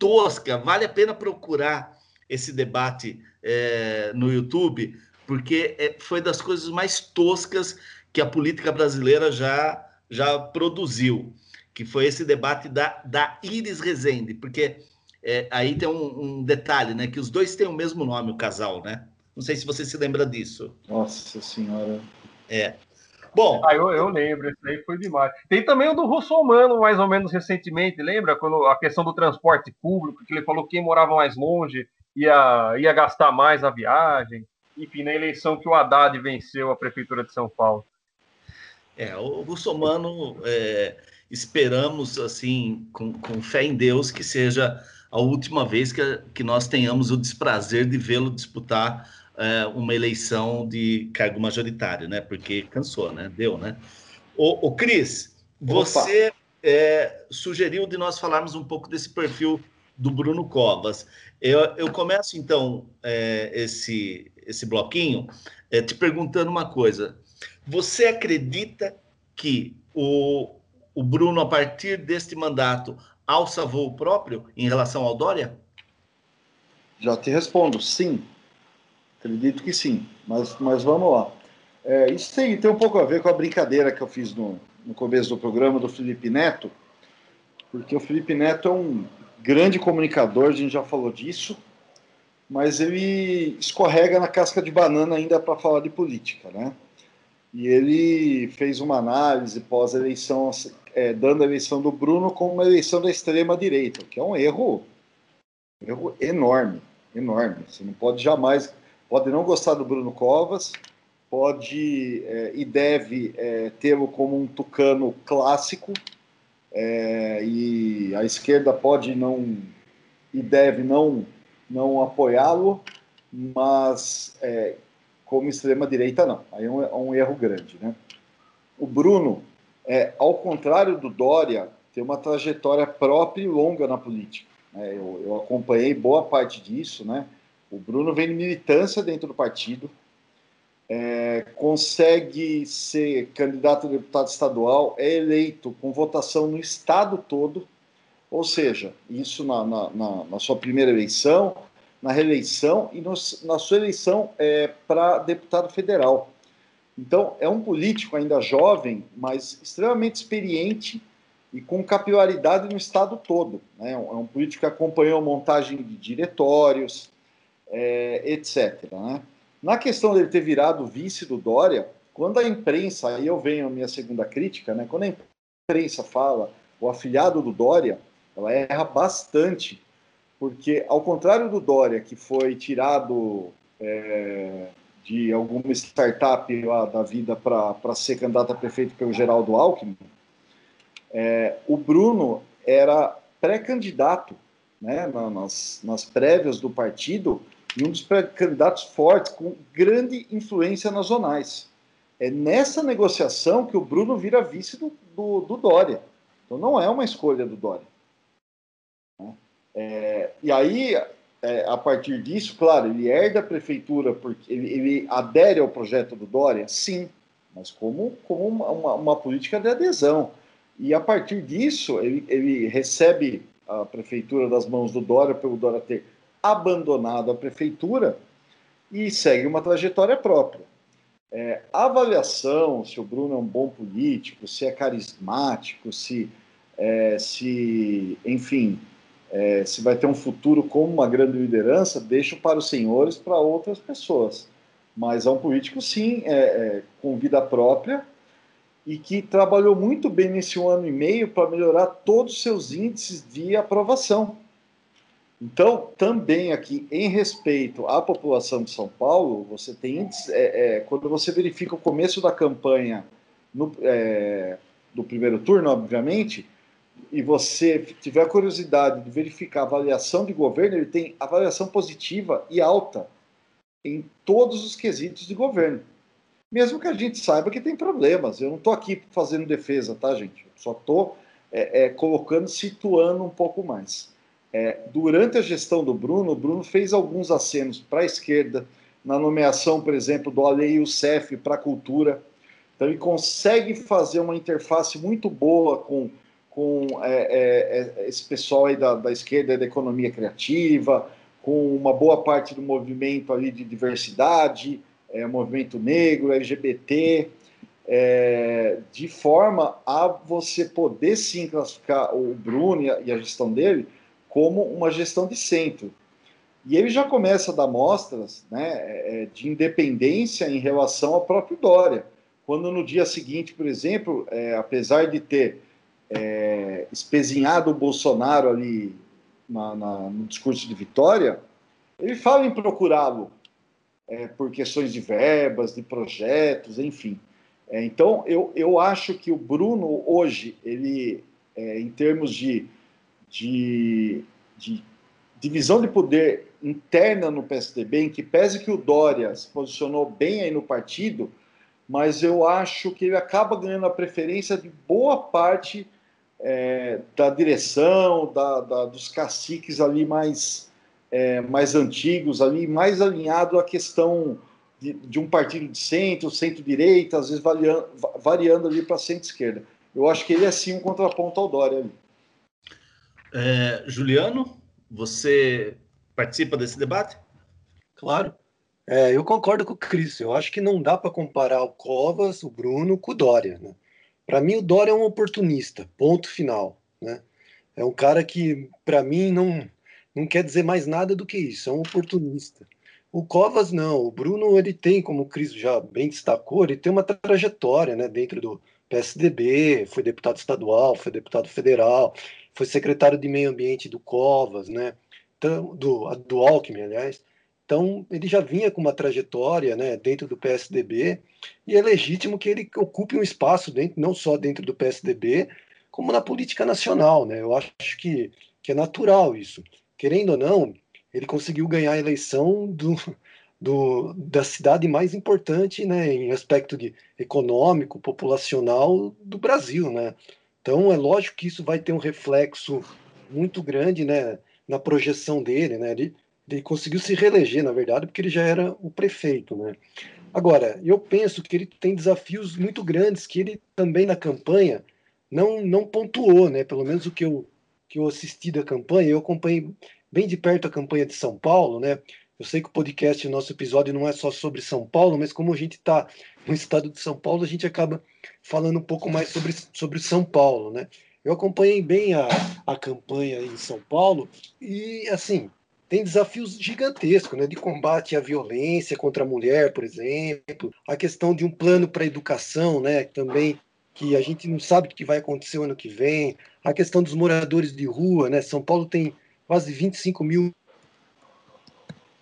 tosca. Vale a pena procurar esse debate é, no YouTube, porque é, foi das coisas mais toscas que a política brasileira já, já produziu que foi esse debate da, da Iris Rezende, porque é, aí tem um, um, detalhe, né? Que os dois têm o mesmo nome, o casal, né? Não sei se você se lembra disso. Nossa Senhora. É. Bom. Ah, eu, eu lembro, esse aí foi demais. Tem também o do Russomano, mais ou menos recentemente, lembra? Quando a questão do transporte público, que ele falou que quem morava mais longe ia, ia gastar mais a viagem. Enfim, na eleição que o Haddad venceu a Prefeitura de São Paulo. É, o Russomano. É esperamos, assim, com, com fé em Deus, que seja a última vez que, que nós tenhamos o desprazer de vê-lo disputar é, uma eleição de cargo majoritário, né? Porque cansou, né? Deu, né? O, o Cris, você é, sugeriu de nós falarmos um pouco desse perfil do Bruno Covas. Eu, eu começo, então, é, esse, esse bloquinho é, te perguntando uma coisa. Você acredita que o, o Bruno, a partir deste mandato, alça voo próprio em relação ao Dória? Já te respondo, sim. Acredito que sim, mas, mas vamos lá. É, isso tem, tem um pouco a ver com a brincadeira que eu fiz no, no começo do programa do Felipe Neto, porque o Felipe Neto é um grande comunicador, a gente já falou disso, mas ele escorrega na casca de banana ainda para falar de política, né? E ele fez uma análise pós-eleição é, dando a eleição do Bruno como uma eleição da extrema-direita, que é um erro, um erro enorme, enorme. Você não pode jamais, pode não gostar do Bruno Covas, pode é, e deve é, tê-lo como um tucano clássico, é, e a esquerda pode não e deve não, não apoiá-lo, mas é, como extrema-direita não. Aí é um, é um erro grande. Né? O Bruno é, ao contrário do Dória, tem uma trajetória própria e longa na política. Né? Eu, eu, acompanhei boa parte disso. Né? O Bruno vem de militância dentro do partido, é, consegue ser candidato a deputado estadual, é eleito com votação no estado todo, ou seja, isso na, na, na, na sua primeira eleição, na reeleição e no, na sua eleição é, para deputado federal. Então, é um político ainda jovem, mas extremamente experiente e com capilaridade no estado todo. Né? É um político que acompanhou montagem de diretórios, é, etc. Né? Na questão dele ter virado vice do Dória, quando a imprensa, aí eu venho a minha segunda crítica, né? quando a imprensa fala o afiliado do Dória, ela erra bastante, porque ao contrário do Dória, que foi tirado é, de alguma startup lá da vida para ser candidato a prefeito pelo Geraldo Alckmin, é, o Bruno era pré-candidato né, nas, nas prévias do partido e um dos pré-candidatos fortes, com grande influência nas zonais. É nessa negociação que o Bruno vira vice do, do, do Dória. Então não é uma escolha do Dória. É, e aí é, a partir disso, claro, ele herda a prefeitura porque ele, ele, adere ao projeto do Dória, sim, mas como, como uma, uma, política de adesão. E a partir disso, ele, ele recebe a prefeitura das mãos do Dória, pelo Dória ter abandonado a prefeitura e segue uma trajetória própria. É, a avaliação se o Bruno é um bom político, se é carismático, se, é, se enfim, é, se vai ter um futuro como uma grande liderança, deixo para os senhores, para outras pessoas. Mas é um político, sim, é, é, com vida própria e que trabalhou muito bem nesse ano e meio para melhorar todos os seus índices de aprovação. Então, também aqui, em respeito à população de São Paulo, você tem índices, é, é, quando você verifica o começo da campanha no, é, do primeiro turno, obviamente, e você tiver curiosidade de verificar a avaliação de governo, ele tem avaliação positiva e alta em todos os quesitos de governo. Mesmo que a gente saiba que tem problemas. Eu não estou aqui fazendo defesa, tá, gente? Eu só estou é, é, colocando, situando um pouco mais. É, durante a gestão do Bruno, o Bruno fez alguns acenos para a esquerda, na nomeação, por exemplo, do Ale Youssef para a cultura. Então, ele consegue fazer uma interface muito boa com, com é, é, é, esse pessoal aí da, da esquerda da economia criativa, com uma boa parte do movimento ali de diversidade, é, movimento negro, LGBT, é, de forma a você poder sim classificar o Bruno e a, e a gestão dele como uma gestão de centro. E ele já começa a dar mostras né, é, de independência em relação ao próprio Dória. Quando no dia seguinte, por exemplo, é, apesar de ter é, espezinhado o Bolsonaro ali na, na, no discurso de vitória, ele fala em procurá-lo é, por questões de verbas, de projetos, enfim. É, então, eu, eu acho que o Bruno, hoje, ele, é, em termos de de, de divisão de poder interna no PSDB, em que pese que o Dória se posicionou bem aí no partido, mas eu acho que ele acaba ganhando a preferência de boa parte é, da direção, da, da, dos caciques ali mais, é, mais antigos, ali mais alinhado à questão de, de um partido de centro, centro-direita, às vezes variando, variando ali para centro-esquerda. Eu acho que ele é sim um contraponto ao Dória ali. É, Juliano, você participa desse debate? Claro. É, eu concordo com o Cris. Eu acho que não dá para comparar o Covas, o Bruno, com o Dória. Né? Para mim, o Dória é um oportunista, ponto final. Né? É um cara que, para mim, não, não quer dizer mais nada do que isso, é um oportunista. O Covas não, o Bruno ele tem, como o Cris já bem destacou, ele tem uma trajetória né, dentro do PSDB, foi deputado estadual, foi deputado federal, foi secretário de Meio Ambiente do Covas, né? Do, do Alckmin, aliás. Então, ele já vinha com uma trajetória né, dentro do PSDB e é legítimo que ele ocupe um espaço dentro, não só dentro do PSDB, como na política nacional. Né? Eu acho que, que é natural isso. Querendo ou não, ele conseguiu ganhar a eleição do, do, da cidade mais importante né, em aspecto de econômico, populacional do Brasil. Né? Então é lógico que isso vai ter um reflexo muito grande né, na projeção dele. Né? Ele, ele conseguiu se reeleger, na verdade, porque ele já era o prefeito. Né? Agora, eu penso que ele tem desafios muito grandes que ele também na campanha não, não pontuou, né? pelo menos o que eu, que eu assisti da campanha, eu acompanhei bem de perto a campanha de São Paulo, né? Eu sei que o podcast, o nosso episódio não é só sobre São Paulo, mas como a gente está no estado de São Paulo, a gente acaba falando um pouco mais sobre, sobre São Paulo, né? Eu acompanhei bem a, a campanha em São Paulo e, assim, tem desafios gigantescos, né? De combate à violência contra a mulher, por exemplo, a questão de um plano para a educação, né? Também que a gente não sabe o que vai acontecer o ano que vem, a questão dos moradores de rua, né? São Paulo tem quase 25 mil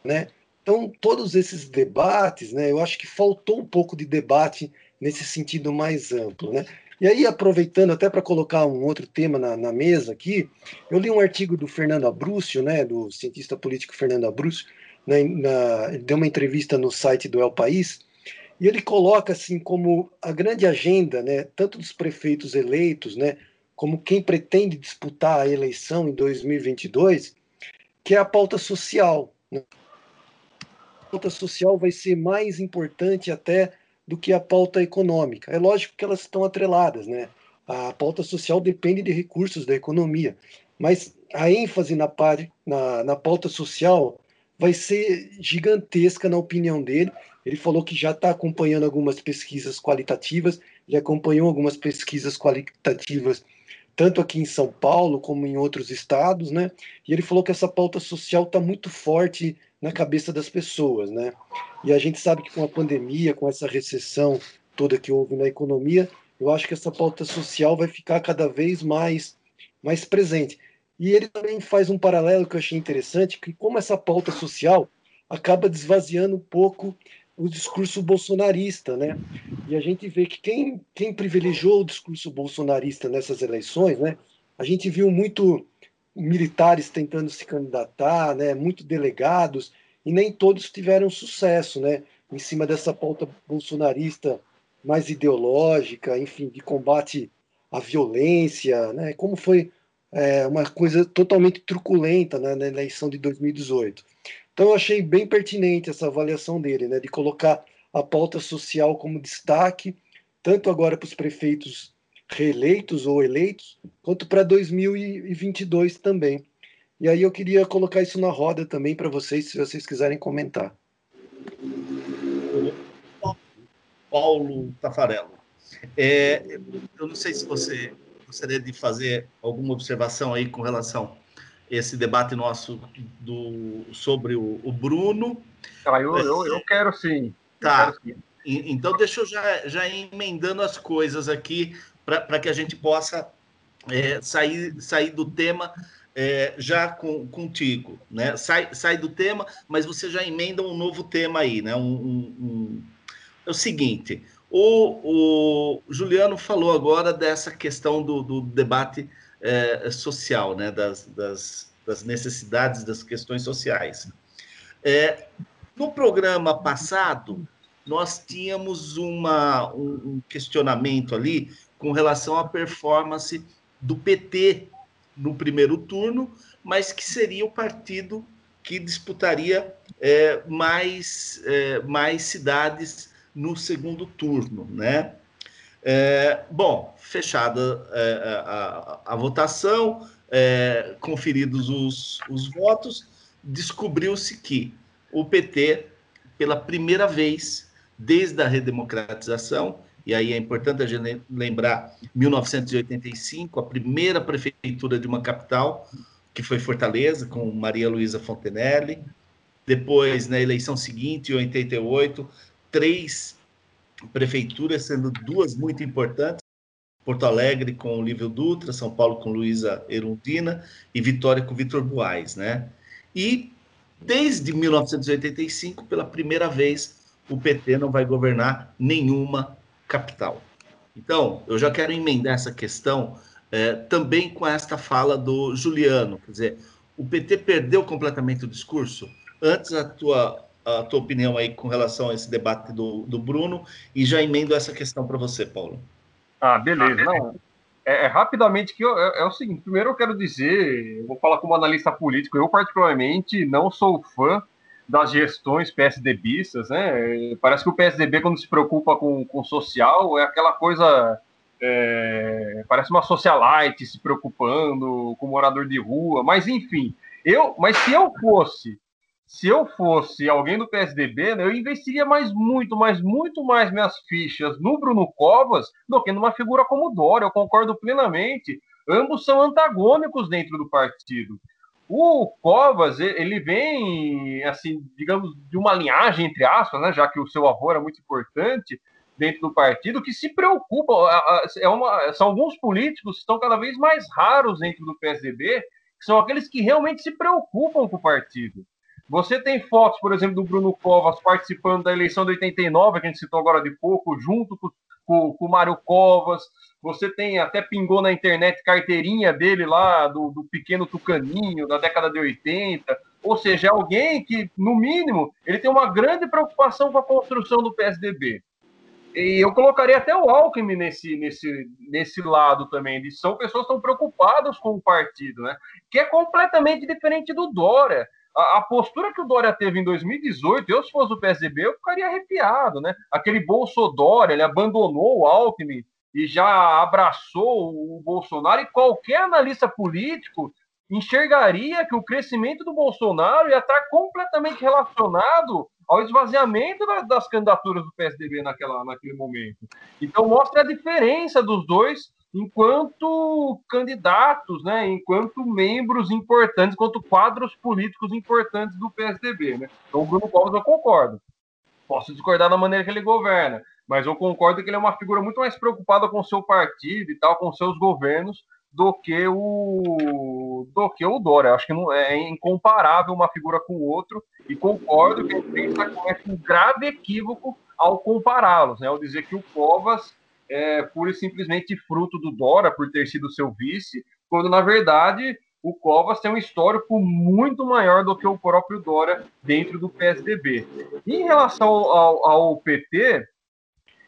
né? Então, todos esses debates, né, eu acho que faltou um pouco de debate nesse sentido mais amplo. Né? E aí, aproveitando até para colocar um outro tema na, na, mesa aqui, eu li um artigo do Fernando Abrúcio, né, do cientista político Fernando Abrúcio, né, na, ele deu uma entrevista no site do El País, e ele coloca assim como a grande agenda, né, tanto dos prefeitos eleitos, né, como quem pretende disputar a eleição em 2022, que é a pauta social. Né? pauta social vai ser mais importante até do que a pauta econômica. É lógico que elas estão atreladas, né? A pauta social depende de recursos da economia, mas a ênfase na, na, na pauta social vai ser gigantesca, na opinião dele. Ele falou que já está acompanhando algumas pesquisas qualitativas, ele acompanhou algumas pesquisas qualitativas tanto aqui em São Paulo como em outros estados, né? E ele falou que essa pauta social está muito forte na cabeça das pessoas, né? E a gente sabe que com a pandemia, com essa recessão toda que houve na economia, eu acho que essa pauta social vai ficar cada vez mais mais presente. E ele também faz um paralelo que eu achei interessante, que como essa pauta social acaba desvaziando um pouco o discurso bolsonarista, né? E a gente vê que quem, quem privilegiou o discurso bolsonarista nessas eleições, né? A gente viu muito militares tentando se candidatar, né? Muito delegados e nem todos tiveram sucesso, né? Em cima dessa pauta bolsonarista mais ideológica, enfim, de combate à violência, né? Como foi é, uma coisa totalmente truculenta né, na eleição de 2018. Então eu achei bem pertinente essa avaliação dele, né, de colocar a pauta social como destaque, tanto agora para os prefeitos reeleitos ou eleitos, quanto para 2022 também. E aí eu queria colocar isso na roda também para vocês, se vocês quiserem comentar. Paulo Tafarello. É, eu não sei se você gostaria de fazer alguma observação aí com relação a esse debate nosso do, sobre o, o Bruno. Ah, eu, eu, eu quero sim. Tá. Quero sim. Então, deixa eu já, já ir emendando as coisas aqui para que a gente possa é, sair, sair do tema é, já com, contigo. Né? Sai, sai do tema, mas você já emenda um novo tema aí. Né? Um, um, um... É o seguinte: o, o Juliano falou agora dessa questão do, do debate é, social, né, das, das, das, necessidades das questões sociais. É, no programa passado, nós tínhamos uma, um, um questionamento ali com relação à performance do PT no primeiro turno, mas que seria o partido que disputaria é, mais, é, mais cidades no segundo turno, né? É, bom, fechada é, a, a, votação, é, conferidos os, os votos, descobriu-se que o PT, pela primeira vez desde a redemocratização, e aí é importante a gente lembrar 1985, a primeira prefeitura de uma capital, que foi Fortaleza, com Maria Luísa Fontenelle. Depois, na eleição seguinte, em 88, três prefeituras, sendo duas muito importantes, Porto Alegre com o Lívio Dutra, São Paulo com Luísa Erundina e Vitória com Vitor Buais, né? E desde 1985, pela primeira vez, o PT não vai governar nenhuma capital. Então, eu já quero emendar essa questão é, também com esta fala do Juliano, quer dizer, o PT perdeu completamente o discurso? Antes a tua a tua opinião aí com relação a esse debate do, do Bruno e já emendo essa questão para você, Paulo. Ah, beleza. Não, é, é rapidamente que eu, é, é, o seguinte: primeiro eu quero dizer, eu vou falar como analista político, eu particularmente não sou fã das gestões PSDBistas, né? Parece que o PSDB, quando se preocupa com, com social, é aquela coisa. É, parece uma socialite se preocupando com morador de rua, mas enfim. Eu, mas se eu fosse se eu fosse alguém do PSDB, né, eu investiria mais muito, mais muito mais minhas fichas no Bruno Covas do que numa figura como Dória. Eu concordo plenamente. Ambos são antagônicos dentro do partido. O Covas, ele vem, assim, digamos, de uma linhagem, entre aspas, né, já que o seu avô era muito importante dentro do partido, que se preocupa. É uma, são alguns políticos que estão cada vez mais raros dentro do PSDB, que são aqueles que realmente se preocupam com o partido. Você tem fotos, por exemplo, do Bruno Covas participando da eleição de 89, que a gente citou agora de pouco, junto com, com, com o Mário Covas. Você tem, até pingou na internet, carteirinha dele lá, do, do pequeno Tucaninho, da década de 80. Ou seja, é alguém que, no mínimo, ele tem uma grande preocupação com a construção do PSDB. E eu colocaria até o Alckmin nesse, nesse, nesse lado também, de são pessoas que estão preocupadas com o partido, né? Que é completamente diferente do Dória a, a, postura que o Dória teve em 2018, eu se fosse o PSDB, eu ficaria arrepiado, né? Aquele Bolso Dória, ele abandonou o Alckmin e já abraçou o Bolsonaro, e qualquer analista político enxergaria que o crescimento do Bolsonaro ia estar completamente relacionado ao esvaziamento das candidaturas do PSDB naquela, naquele momento. Então mostra a diferença dos dois enquanto candidatos, né, enquanto membros importantes, enquanto quadros políticos importantes do PSDB. Né? Então, o Bruno Covas eu concordo. Posso discordar da maneira que ele governa, mas eu concordo que ele é uma figura muito mais preocupada com o seu partido e tal, com seus governos, do que o do que o Dória. Acho que não é incomparável uma figura com o outro e concordo que ele está com um grave equívoco ao compará-los, né? Ao dizer que o Covas é pura e simplesmente fruto do Dória por ter sido seu vice, quando na verdade o Covas tem um histórico muito maior do que o próprio Dória dentro do PSDB. Em relação ao, ao PT,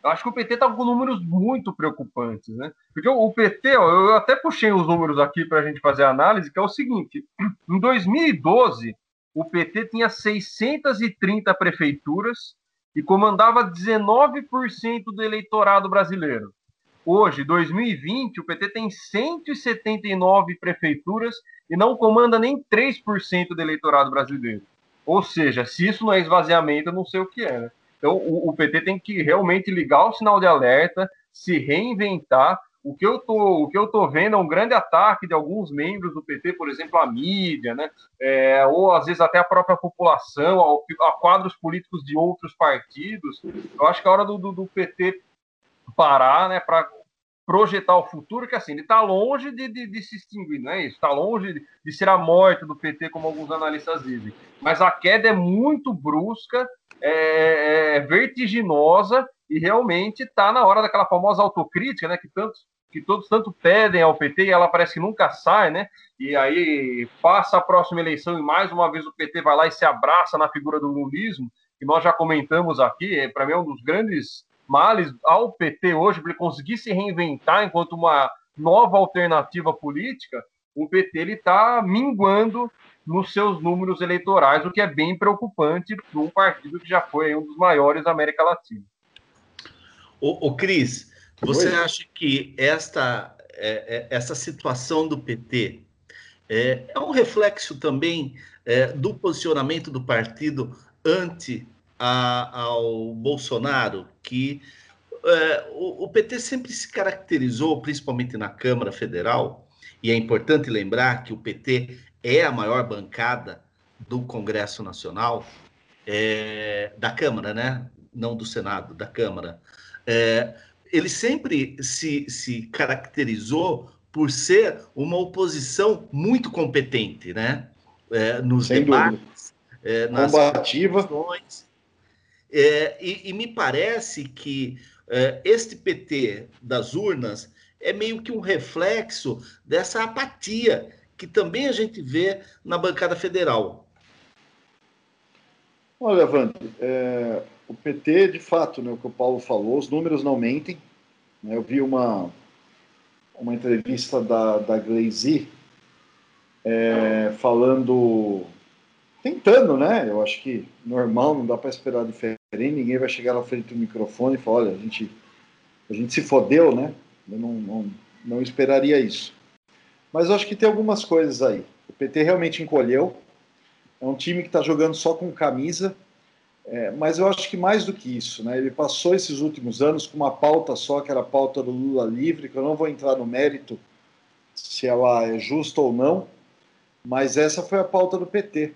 eu acho que o PT está com números muito preocupantes, né? Porque o PT, ó, eu até puxei os números aqui para a gente fazer a análise, que é o seguinte: em 2012, o PT tinha 630 prefeituras e comandava 19% do eleitorado brasileiro. Hoje, 2020, o PT tem 179 prefeituras e não comanda nem 3% do eleitorado brasileiro. Ou seja, se isso não é esvaziamento, eu não sei o que é. Né? Então, o, o, PT tem que realmente ligar o sinal de alerta, se reinventar. O que eu tô, o que eu tô vendo é um grande ataque de alguns membros do PT, por exemplo, a mídia, né? É, ou às vezes até a própria população, a quadros políticos de outros partidos. Eu acho que é hora do, do, do PT parar, né, para projetar o futuro, que assim, ele está longe de, de, de, se extinguir, não é isso? Está longe de, de, ser a morte do PT, como alguns analistas dizem. Mas a queda é muito brusca é, é vertiginosa e realmente está na hora daquela famosa autocrítica, né? Que tantos que todos tanto pedem ao PT e ela parece que nunca sai, né? E aí passa a próxima eleição e mais uma vez o PT vai lá e se abraça na figura do lulismo, que nós já comentamos aqui, é, para mim é um dos grandes males ao PT hoje, para ele conseguir se reinventar enquanto uma nova alternativa política, o PT ele está minguando nos seus números eleitorais, o que é bem preocupante para um partido que já foi um dos maiores da América Latina. O, o Cris, você Oi. acha que esta, é, é, essa situação do PT é, é um reflexo também é, do posicionamento do partido ante a, ao Bolsonaro, que é, o, o PT sempre se caracterizou, principalmente na Câmara Federal, e é importante lembrar que o PT é a maior bancada do Congresso Nacional, é, da Câmara, né? Não do Senado, da Câmara. É, ele sempre se, se caracterizou por ser uma oposição muito competente, né? É, nos Sem debates, é, nas combativa. É, e, e, me parece que é, este PT das urnas é meio que um reflexo dessa apatia que também a gente vê na bancada federal. Olha, Vande, é, o PT, de fato, né, o que o Paulo falou, os números não mentem. Né, eu vi uma, uma entrevista da, da Glazy é, falando, tentando, né? Eu acho que normal, não dá para esperar diferente. Ninguém vai chegar na frente do microfone e falar: olha, a gente, a gente se fodeu, né? Eu não, não, não esperaria isso. Mas eu acho que tem algumas coisas aí. O PT realmente encolheu. É um time que está jogando só com camisa. É, mas eu acho que mais do que isso, né? Ele passou esses últimos anos com uma pauta só, que era a pauta do Lula livre, que eu não vou entrar no mérito se ela é justa ou não, mas essa foi a pauta do PT.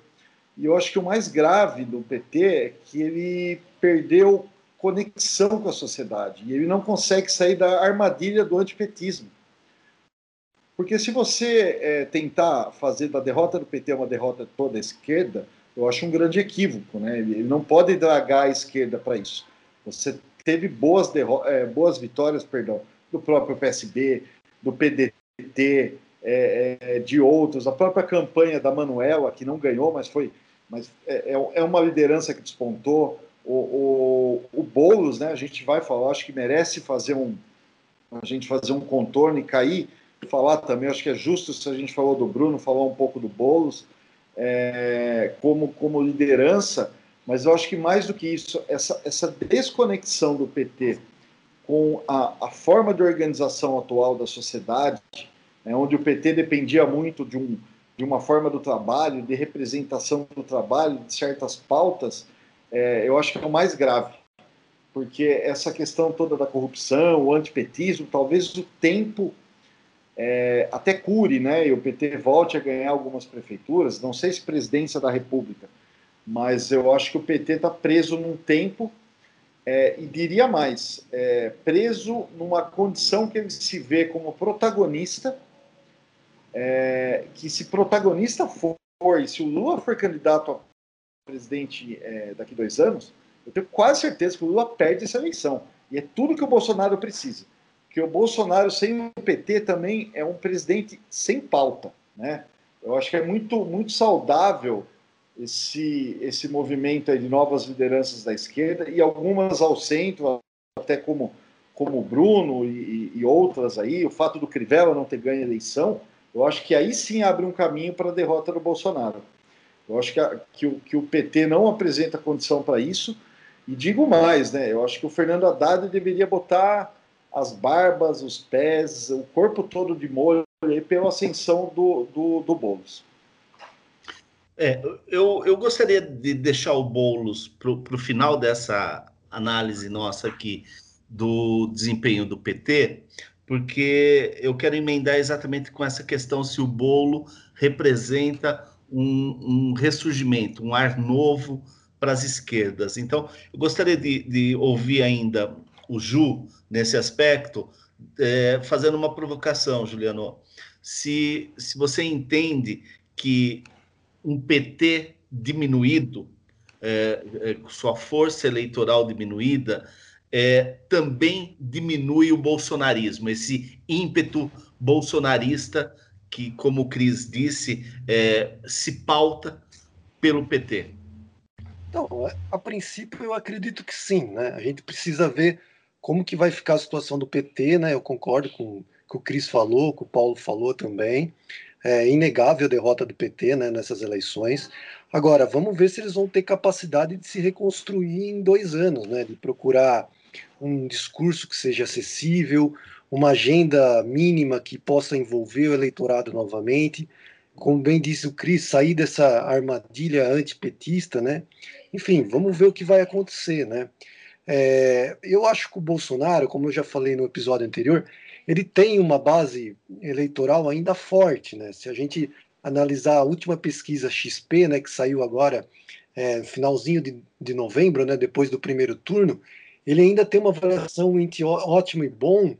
E eu acho que o mais grave do PT é que ele perdeu conexão com a sociedade e ele não consegue sair da armadilha do antipetismo. Porque se você é, tentar fazer da derrota do PT uma derrota toda à esquerda, eu acho um grande equívoco. Né? Ele não pode dragar a esquerda para isso. Você teve boas, é, boas vitórias perdão, do próprio PSB, do PDT, é, é, de outros, a própria campanha da Manuela, que não ganhou, mas foi mas é, é, é uma liderança que despontou. O, o, o Boulos, né, a gente vai falar, acho que merece fazer um, a gente fazer um contorno e cair falar também, acho que é justo se a gente falou do Bruno, falar um pouco do Boulos, é, como, como liderança, mas eu acho que mais do que isso, essa, essa desconexão do PT com a, a forma de organização atual da sociedade, né, onde o PT dependia muito de um, de uma forma do trabalho, de representação do trabalho, de certas pautas, é, eu acho que é o mais grave. Porque essa questão toda da corrupção, o antipetismo, talvez o tempo é, até cure, né? E o PT volte a ganhar algumas prefeituras, não sei se presidência da República, mas eu acho que o PT está preso num tempo é, e diria mais, é, preso numa condição que ele se vê como protagonista, é, que se protagonista for, e se o Lula for candidato a presidente é, daqui dois anos, eu tenho quase certeza que o Lula perde essa eleição. E é tudo que o Bolsonaro precisa. Porque o Bolsonaro sem o PT também é um presidente sem pauta. Né? Eu acho que é muito, muito saudável esse, esse movimento de novas lideranças da esquerda e algumas ao centro, até como como o Bruno e, e, outras aí, o fato do Crivella não ter ganho eleição, eu acho que aí sim abre um caminho para a derrota do Bolsonaro. Eu acho que, a, que, o, que o PT não apresenta condição para isso, e digo mais, né? Eu acho que o Fernando Haddad deveria botar as barbas, os pés, o corpo todo de molho aí pela ascensão do, do, do Boulos. É, eu, eu gostaria de deixar o Boulos para o final dessa análise nossa aqui do desempenho do PT, porque eu quero emendar exatamente com essa questão se o bolo representa um, um ressurgimento, um ar novo para as esquerdas. Então, eu gostaria de, de ouvir ainda o Ju nesse aspecto, é, fazendo uma provocação, Juliano. Se, se você entende que um PT diminuído, é, é, sua força eleitoral diminuída, é, também diminui o bolsonarismo, esse ímpeto bolsonarista que, como o Cris disse, é, se pauta pelo PT. Então, a princípio eu acredito que sim, né? A gente precisa ver como que vai ficar a situação do PT, né? Eu concordo com o que o Cris falou, com o Paulo falou também é inegável a derrota do PT né, nessas eleições. Agora, vamos ver se eles vão ter capacidade de se reconstruir em dois anos, né, de procurar um discurso que seja acessível, uma agenda mínima que possa envolver o eleitorado novamente. Como bem disse o Cris, sair dessa armadilha antipetista, né? Enfim, vamos ver o que vai acontecer, né? É, eu acho que o Bolsonaro, como eu já falei no episódio anterior, ele tem uma base eleitoral ainda forte, né? Se a gente analisar a última pesquisa XP, né, que saiu agora é, finalzinho de, de novembro, né, depois do primeiro turno, ele ainda tem uma avaliação entre ótimo e bom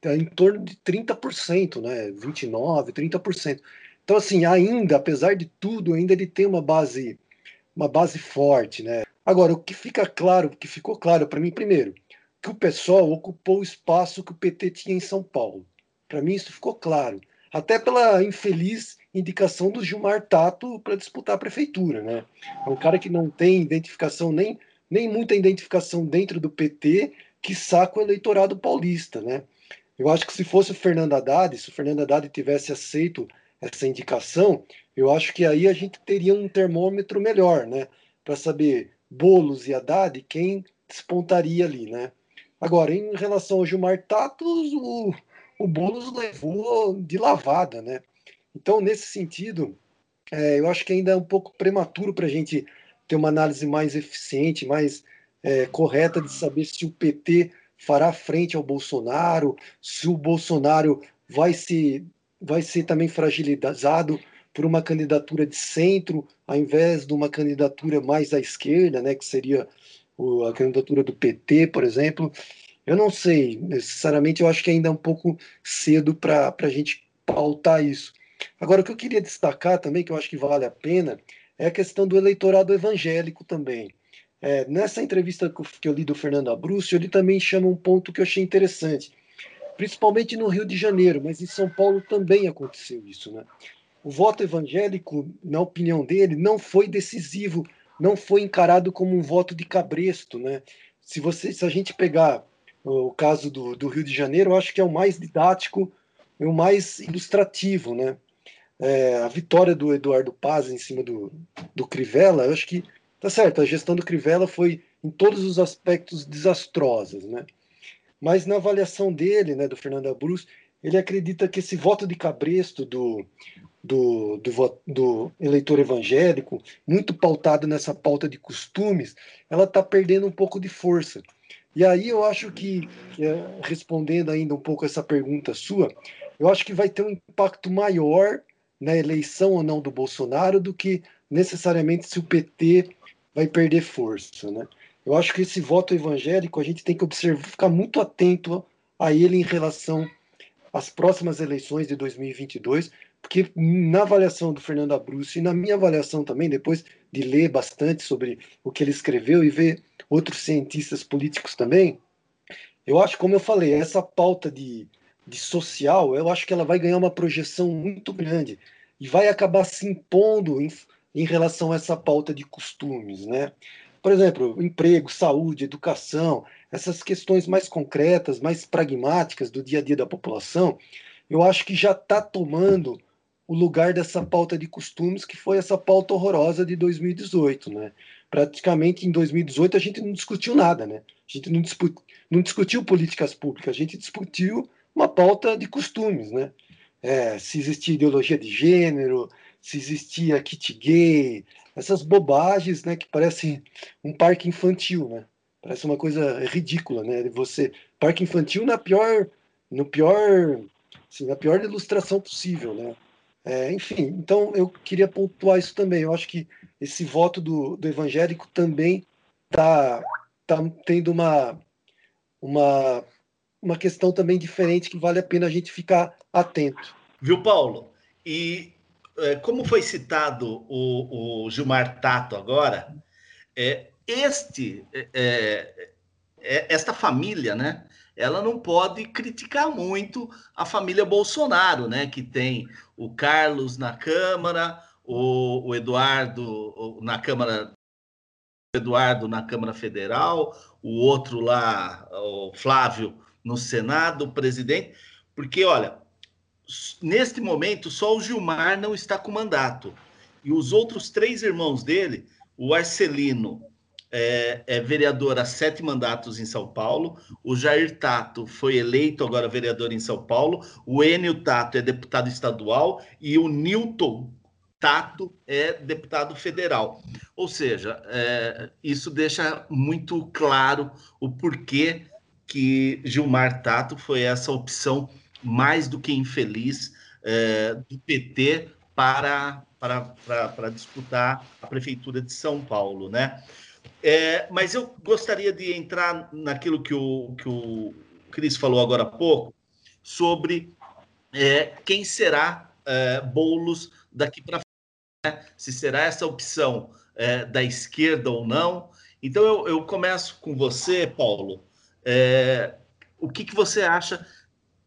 tá em torno de 30%, né, 29, 30%. Então assim, ainda, apesar de tudo, ainda ele tem uma base uma base forte, né? Agora, o que fica claro, o que ficou claro para mim primeiro, que o PSOL ocupou o espaço que o PT tinha em São Paulo. Para mim isso ficou claro, até pela infeliz indicação do Gilmar Tato para disputar a prefeitura, né? É um cara que não tem identificação nem nem muita identificação dentro do PT, que saca o eleitorado paulista, né? Eu acho que se fosse o Fernando Haddad, se o Fernando Haddad tivesse aceito essa indicação, eu acho que aí a gente teria um termômetro melhor, né? Para saber Bolos e Haddad quem despontaria ali, né? Agora, em relação ao Gilmar Tatos, o, o Boulos levou de lavada, né? Então, nesse sentido, é, eu acho que ainda é um pouco prematuro para a gente ter uma análise mais eficiente, mais é, correta de saber se o PT fará frente ao Bolsonaro, se o Bolsonaro vai ser, vai ser também fragilizado por uma candidatura de centro, ao invés de uma candidatura mais à esquerda, né, que seria a candidatura do PT, por exemplo. Eu não sei, sinceramente, eu acho que ainda é um pouco cedo para a gente pautar isso. Agora, o que eu queria destacar também, que eu acho que vale a pena, é a questão do eleitorado evangélico também. É, nessa entrevista que eu li do Fernando Abruzzo, ele também chama um ponto que eu achei interessante, principalmente no Rio de Janeiro, mas em São Paulo também aconteceu isso. Né? O voto evangélico, na opinião dele, não foi decisivo não foi encarado como um voto de cabresto, né? Se você, se a gente pegar o caso do, do Rio de Janeiro, eu acho que é o mais didático e o mais ilustrativo, né? É, a vitória do Eduardo Paz em cima do, do Crivella, eu acho que tá certo. A gestão do Crivella foi em todos os aspectos desastrosa, né? Mas na avaliação dele, né, do Fernando Abruz, ele acredita que esse voto de cabresto do, do, do, do eleitor evangélico, muito pautado nessa pauta de costumes, ela está perdendo um pouco de força. E aí eu acho que, é, respondendo ainda um pouco essa pergunta sua, eu acho que vai ter um impacto maior na eleição ou não do Bolsonaro do que necessariamente se o PT vai perder força, né? Eu acho que esse voto evangélico a gente tem que observar, ficar muito atento a ele em relação às próximas eleições de 2022, porque na avaliação do Fernando Abruzzi e na minha avaliação também, depois de ler bastante sobre o que ele escreveu e ver outros cientistas políticos também, eu acho, como eu falei, essa pauta de, de social, eu acho que ela vai ganhar uma projeção muito grande e vai acabar se impondo em, em relação a essa pauta de costumes, né? Por exemplo, emprego, saúde, educação, essas questões mais concretas, mais pragmáticas do dia a dia da população, eu acho que já está tomando o lugar dessa pauta de costumes, que foi essa pauta horrorosa de 2018, né? Praticamente em 2018 a gente não discutiu nada, né? A gente não, não discutiu políticas públicas, a gente discutiu uma pauta de costumes, né? É, se existia ideologia de gênero, se existia kit gay, essas bobagens, né? Que parecem um parque infantil, né? Parece uma coisa ridícula, né? Você parque infantil na pior, no pior, assim, na pior ilustração possível, né? É, enfim, então eu queria pontuar isso também. Eu acho que esse voto do, do evangélico também está tá tendo uma, uma, uma questão também diferente que vale a pena a gente ficar atento. Viu, Paulo? E é, como foi citado o, o Gilmar Tato agora, é, este, é, é, é esta família, né? ela não pode criticar muito a família Bolsonaro, né? Que tem o Carlos na Câmara, o, o Eduardo na Câmara, Eduardo na Câmara Federal, o outro lá, o Flávio no Senado, presidente, porque olha, neste momento só o Gilmar não está com mandato e os outros três irmãos dele, o Arcelino, é, é, vereador há sete mandatos em São Paulo. O Jair Tato foi eleito agora vereador em São Paulo. O Enio Tato é deputado estadual e o Newton Tato é deputado federal. Ou seja, é, isso deixa muito claro o porquê que Gilmar Tato foi essa opção mais do que infeliz é, do PT para, para, para, para disputar a prefeitura de São Paulo, né? É, mas eu gostaria de entrar naquilo que o, que o Cris falou agora há pouco, sobre é, quem será é, Boulos daqui para frente, né? se será essa opção é, da esquerda ou não. Então eu, eu começo com você, Paulo. É, o que, que você acha?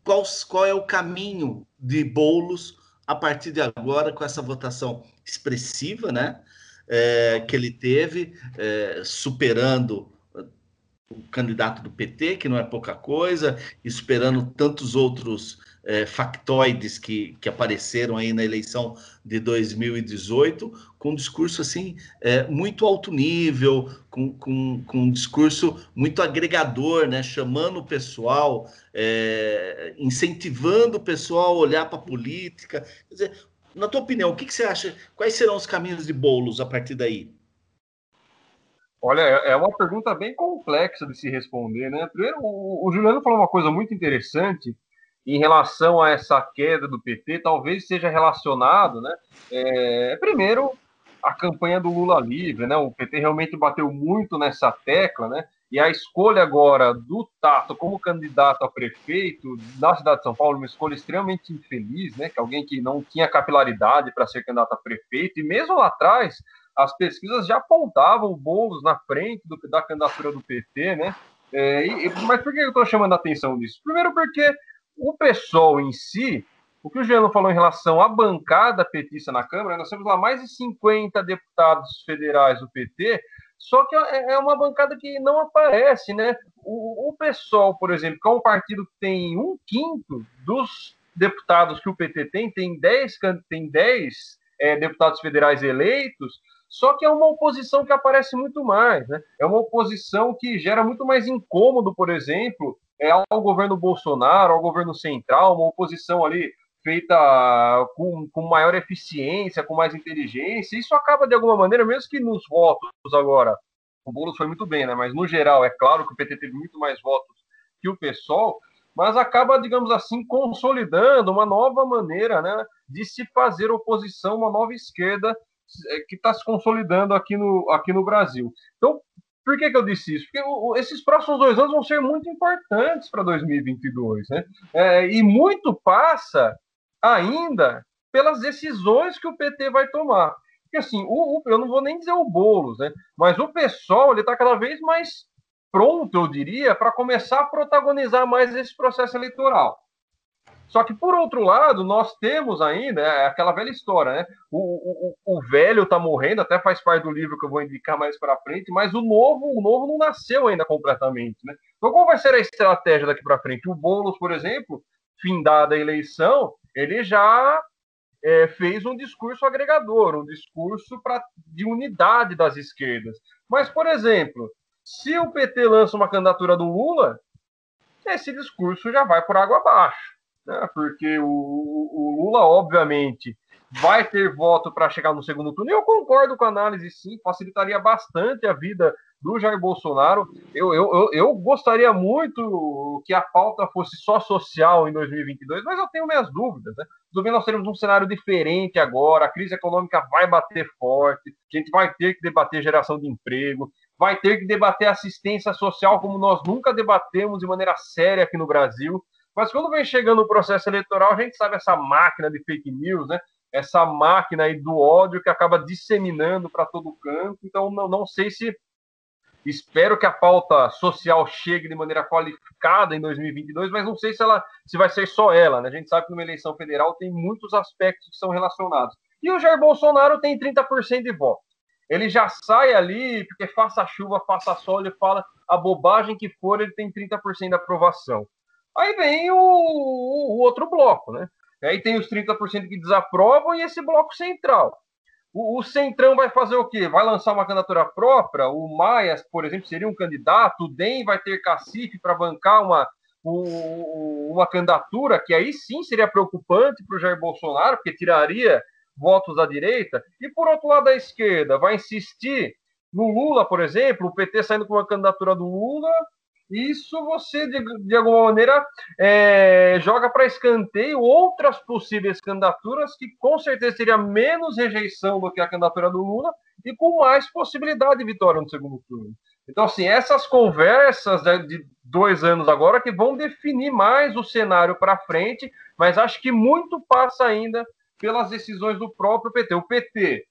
Qual, qual é o caminho de Boulos a partir de agora com essa votação expressiva, né? é, que ele teve, é, superando o candidato do PT, que não é pouca coisa, e superando tantos outros é, factoides que, que apareceram aí na eleição de 2018, com um discurso assim é, muito alto nível, com, com, com, um discurso muito agregador, né, chamando o pessoal, é, incentivando o pessoal a olhar para a política. Quer dizer, na tua opinião, o que, que você acha? Quais serão os caminhos de bolos a partir daí? Olha, é, uma pergunta bem complexa de se responder, né? Primeiro, o, o Juliano falou uma coisa muito interessante em relação a essa queda do PT, talvez seja relacionado, né? É, primeiro, a campanha do Lula livre, né? O PT realmente bateu muito nessa tecla, né? E a escolha agora do Tato como candidato a prefeito na cidade de São Paulo, uma escolha extremamente infeliz, né? Que alguém que não tinha capilaridade para ser candidato a prefeito, e mesmo lá atrás, as pesquisas já apontavam o Boulos na frente do, da candidatura do PT, né? É, e, mas por que eu estou chamando a atenção disso? Primeiro porque o pessoal em si, o que o Juliano falou em relação à bancada petista na Câmara, nós temos lá mais de 50 deputados federais do PT, só que é, é uma bancada que não aparece, né? O, o pessoal, por exemplo, que é um partido que tem um quinto dos deputados que o PT tem, tem 10, tem 10 é, deputados federais eleitos, só que é uma oposição que aparece muito mais, né? É uma oposição que gera muito mais incômodo, por exemplo, é ao governo Bolsonaro, ao governo central, uma oposição ali feita com, com maior eficiência, com mais inteligência. Isso acaba, de alguma maneira, mesmo que nos votos agora, o Boulos foi muito bem, né? Mas no geral, é claro que o PT teve muito mais votos que o PSOL, mas acaba, digamos assim, consolidando uma nova maneira né, de se fazer oposição, uma nova esquerda é, que está se consolidando aqui no, aqui no Brasil. Então, por que, que eu disse isso? Porque esses próximos dois anos vão ser muito importantes para 2022, né? É, e muito passa ainda pelas decisões que o PT vai tomar. Porque assim, o, o, eu não vou nem dizer o Boulos, né? Mas o pessoal ele está cada vez mais pronto, eu diria, para começar a protagonizar mais esse processo eleitoral. Só que, por outro lado, nós temos ainda é aquela velha história, né? O, o, o velho está morrendo, até faz parte do livro que eu vou indicar mais para frente, mas o novo, o novo não nasceu ainda completamente, né? Então, qual vai ser a estratégia daqui para frente? O Boulos, por exemplo, findada a eleição, ele já é, fez um discurso agregador, um discurso pra, de unidade das esquerdas. Mas, por exemplo, se o PT lança uma candidatura do Lula, esse discurso já vai por água abaixo. Né? Porque o, o Lula, obviamente, vai ter voto para chegar no segundo turno. E eu concordo com a análise, sim, facilitaria bastante a vida do Jair Bolsonaro. Eu, eu, eu, eu, gostaria muito que a pauta fosse só social em 2022, mas eu tenho minhas dúvidas. Né? Também nós teremos um cenário diferente agora, a crise econômica vai bater forte, a gente vai ter que debater geração de emprego, vai ter que debater assistência social como nós nunca debatemos de maneira séria aqui no Brasil. Mas quando vem chegando o processo eleitoral, a gente sabe essa máquina de fake news, né? Essa máquina aí do ódio que acaba disseminando para todo canto. Então, não, não sei se Espero que a pauta social chegue de maneira qualificada em 2022, mas não sei se ela se vai ser só ela. Né? A gente sabe que numa eleição federal tem muitos aspectos que são relacionados. E o Jair Bolsonaro tem 30% de voto. Ele já sai ali, porque faça chuva, faça sol, ele fala a bobagem que for, ele tem 30% de aprovação. Aí vem o, o, outro bloco, né? Aí tem os 30% que desaprovam e esse bloco central. O, o, Centrão vai fazer o quê? Vai lançar uma candidatura própria? O Maia, por exemplo, seria um candidato? O DEM vai ter cacife para bancar uma, uma candidatura que aí sim seria preocupante para o Jair Bolsonaro, porque tiraria votos da direita. E por outro lado, a esquerda vai insistir no Lula, por exemplo, o PT saindo com uma candidatura do Lula isso você, de, de alguma maneira, é, joga para escanteio outras possíveis candidaturas que com certeza teria menos rejeição do que a candidatura do Lula e com mais possibilidade de vitória no segundo turno. Então, assim, essas conversas de dois anos agora que vão definir mais o cenário para frente, mas acho que muito passa ainda pelas decisões do próprio PT. O PT,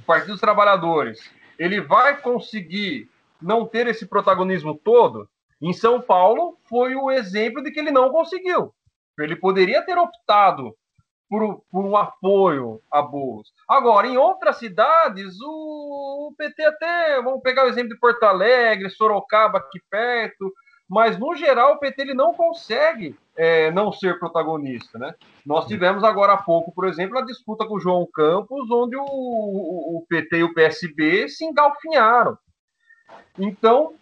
o Partido dos Trabalhadores, ele vai conseguir não ter esse protagonismo todo? Em São Paulo, foi o exemplo de que ele não conseguiu. Ele poderia ter optado por, por um apoio a Boas. Agora, em outras cidades, o, o PT até, vamos pegar o exemplo de Porto Alegre, Sorocaba aqui perto, mas no geral o PT ele não consegue é, não ser protagonista, né? Nós tivemos agora há pouco, por exemplo, a disputa com o João Campos, onde o, o, o PT e o PSB se engalfinharam. Então,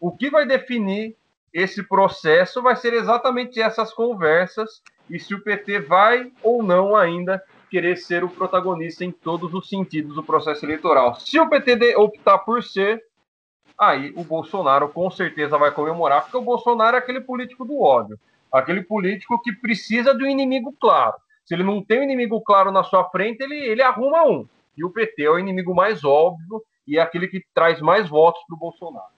o que vai definir esse processo vai ser exatamente essas conversas e se o PT vai ou não ainda querer ser o protagonista em todos os sentidos do processo eleitoral. Se o PT optar por ser, aí o Bolsonaro com certeza vai comemorar, porque o Bolsonaro é aquele político do ódio, aquele político que precisa de um inimigo claro. Se ele não tem um inimigo claro na sua frente, ele, ele arruma um. E o PT é o inimigo mais óbvio e é aquele que traz mais votos para o Bolsonaro.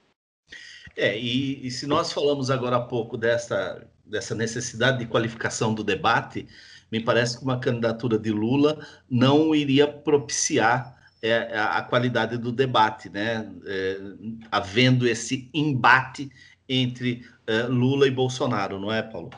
É, e, e, se nós falamos agora há pouco dessa, dessa necessidade de qualificação do debate, me parece que uma candidatura de Lula não iria propiciar é, a, a, qualidade do debate, né? É, havendo esse embate entre é, Lula e Bolsonaro, não é, Paulo?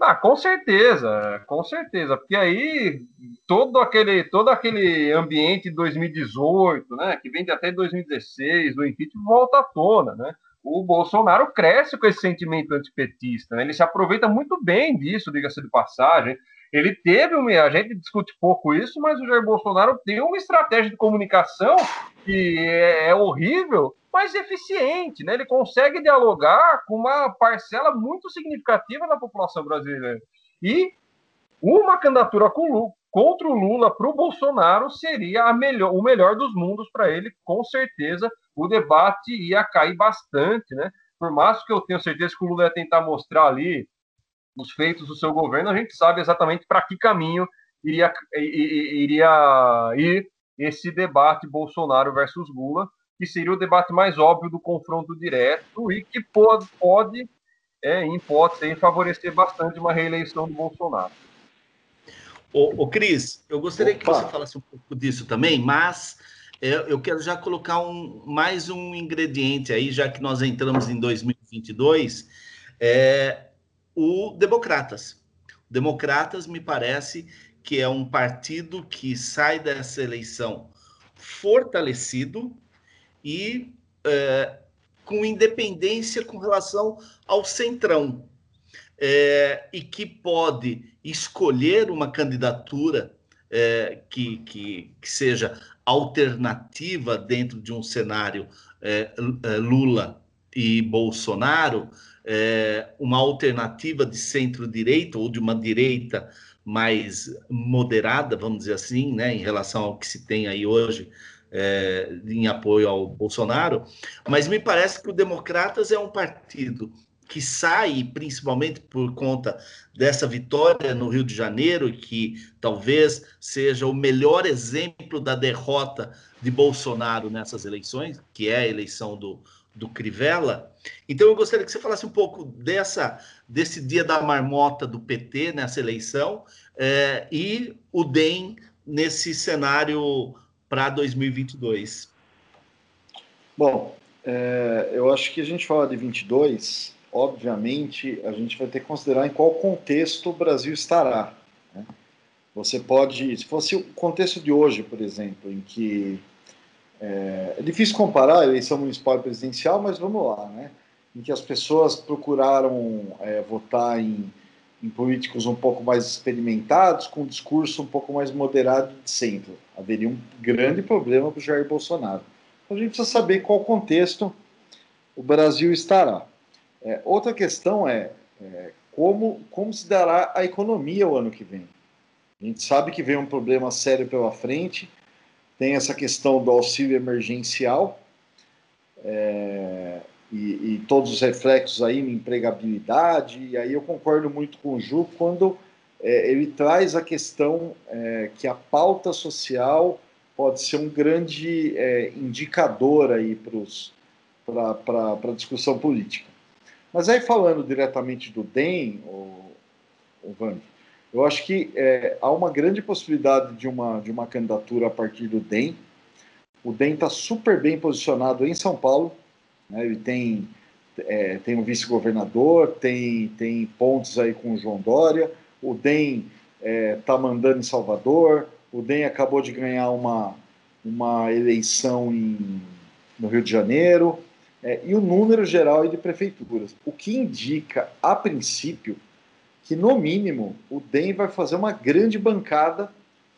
Ah, com certeza, com certeza, porque aí todo aquele, todo aquele ambiente de 2018, né, que vem de até 2016, do impeachment, volta à tona, né? O Bolsonaro cresce com esse sentimento antipetista, né? Ele se aproveita muito bem disso, diga-se de passagem. Ele teve uma. A gente discute pouco isso, mas o Jair Bolsonaro tem uma estratégia de comunicação que é, é horrível, mas eficiente, né? Ele consegue dialogar com uma parcela muito significativa da população brasileira. E uma candidatura com, contra o Lula para o Bolsonaro seria melhor, o melhor dos mundos para ele, com certeza. O debate ia cair bastante, né? Por mais que eu tenha certeza que o Lula ia tentar mostrar ali os feitos do seu governo, a gente sabe exatamente para que caminho iria, iria ir esse debate Bolsonaro versus Lula, que seria o debate mais óbvio do confronto direto e que pode, pode é, em hipótese, favorecer bastante uma reeleição do Bolsonaro. Ô, ô Cris, eu gostaria Opa. que você falasse um pouco disso também, mas é, eu quero já colocar um, mais um ingrediente aí, já que nós entramos em 2022, é, o Democratas. O Democratas me parece que é um partido que sai dessa eleição fortalecido e é, com independência com relação ao centrão. É, e que pode escolher uma candidatura é, que, que, que, seja alternativa dentro de um cenário Lula e Bolsonaro, é, uma alternativa de centro-direita ou de uma direita mais moderada, vamos dizer assim, né, em relação ao que se tem aí hoje é, em apoio ao Bolsonaro, mas me parece que o Democratas é um partido que sai, principalmente por conta dessa vitória no Rio de Janeiro, que talvez seja o melhor exemplo da derrota de Bolsonaro nessas eleições, que é a eleição do, do Crivella. Então eu gostaria que você falasse um pouco dessa desse dia da marmota do PT nessa eleição é, e o DEM nesse cenário para 2022. Bom, é, eu acho que a gente fala de 22, obviamente a gente vai ter que considerar em qual contexto o Brasil estará. Né? Você pode, se fosse o contexto de hoje, por exemplo, em que é, é, difícil comparar a eleição municipal e presidencial, mas vamos lá, né? Em que as pessoas procuraram é, votar em, em, políticos um pouco mais experimentados, com um discurso um pouco mais moderado de centro. Haveria um grande problema para o Jair Bolsonaro. Então a gente precisa saber qual contexto o Brasil estará. É, outra questão é, é como, como se dará a economia o ano que vem. A gente sabe que vem um problema sério pela frente tem essa questão do auxílio emergencial é, e, e, todos os reflexos aí na empregabilidade. E aí eu concordo muito com o Ju quando é, ele traz a questão é, que a pauta social pode ser um grande é, indicador aí para a discussão política. Mas aí falando diretamente do DEM, o, o eu acho que é, há uma grande possibilidade de uma, de uma candidatura a partir do DEM. O DEM está super bem posicionado em São Paulo. Né? Ele tem, é, tem um vice-governador, tem, tem pontos aí com o João Dória. O DEM está é, tá mandando em Salvador. O DEM acabou de ganhar uma, uma eleição em, no Rio de Janeiro. É, e o número geral de prefeituras. O que indica, a princípio, que no mínimo o DEM vai fazer uma grande bancada,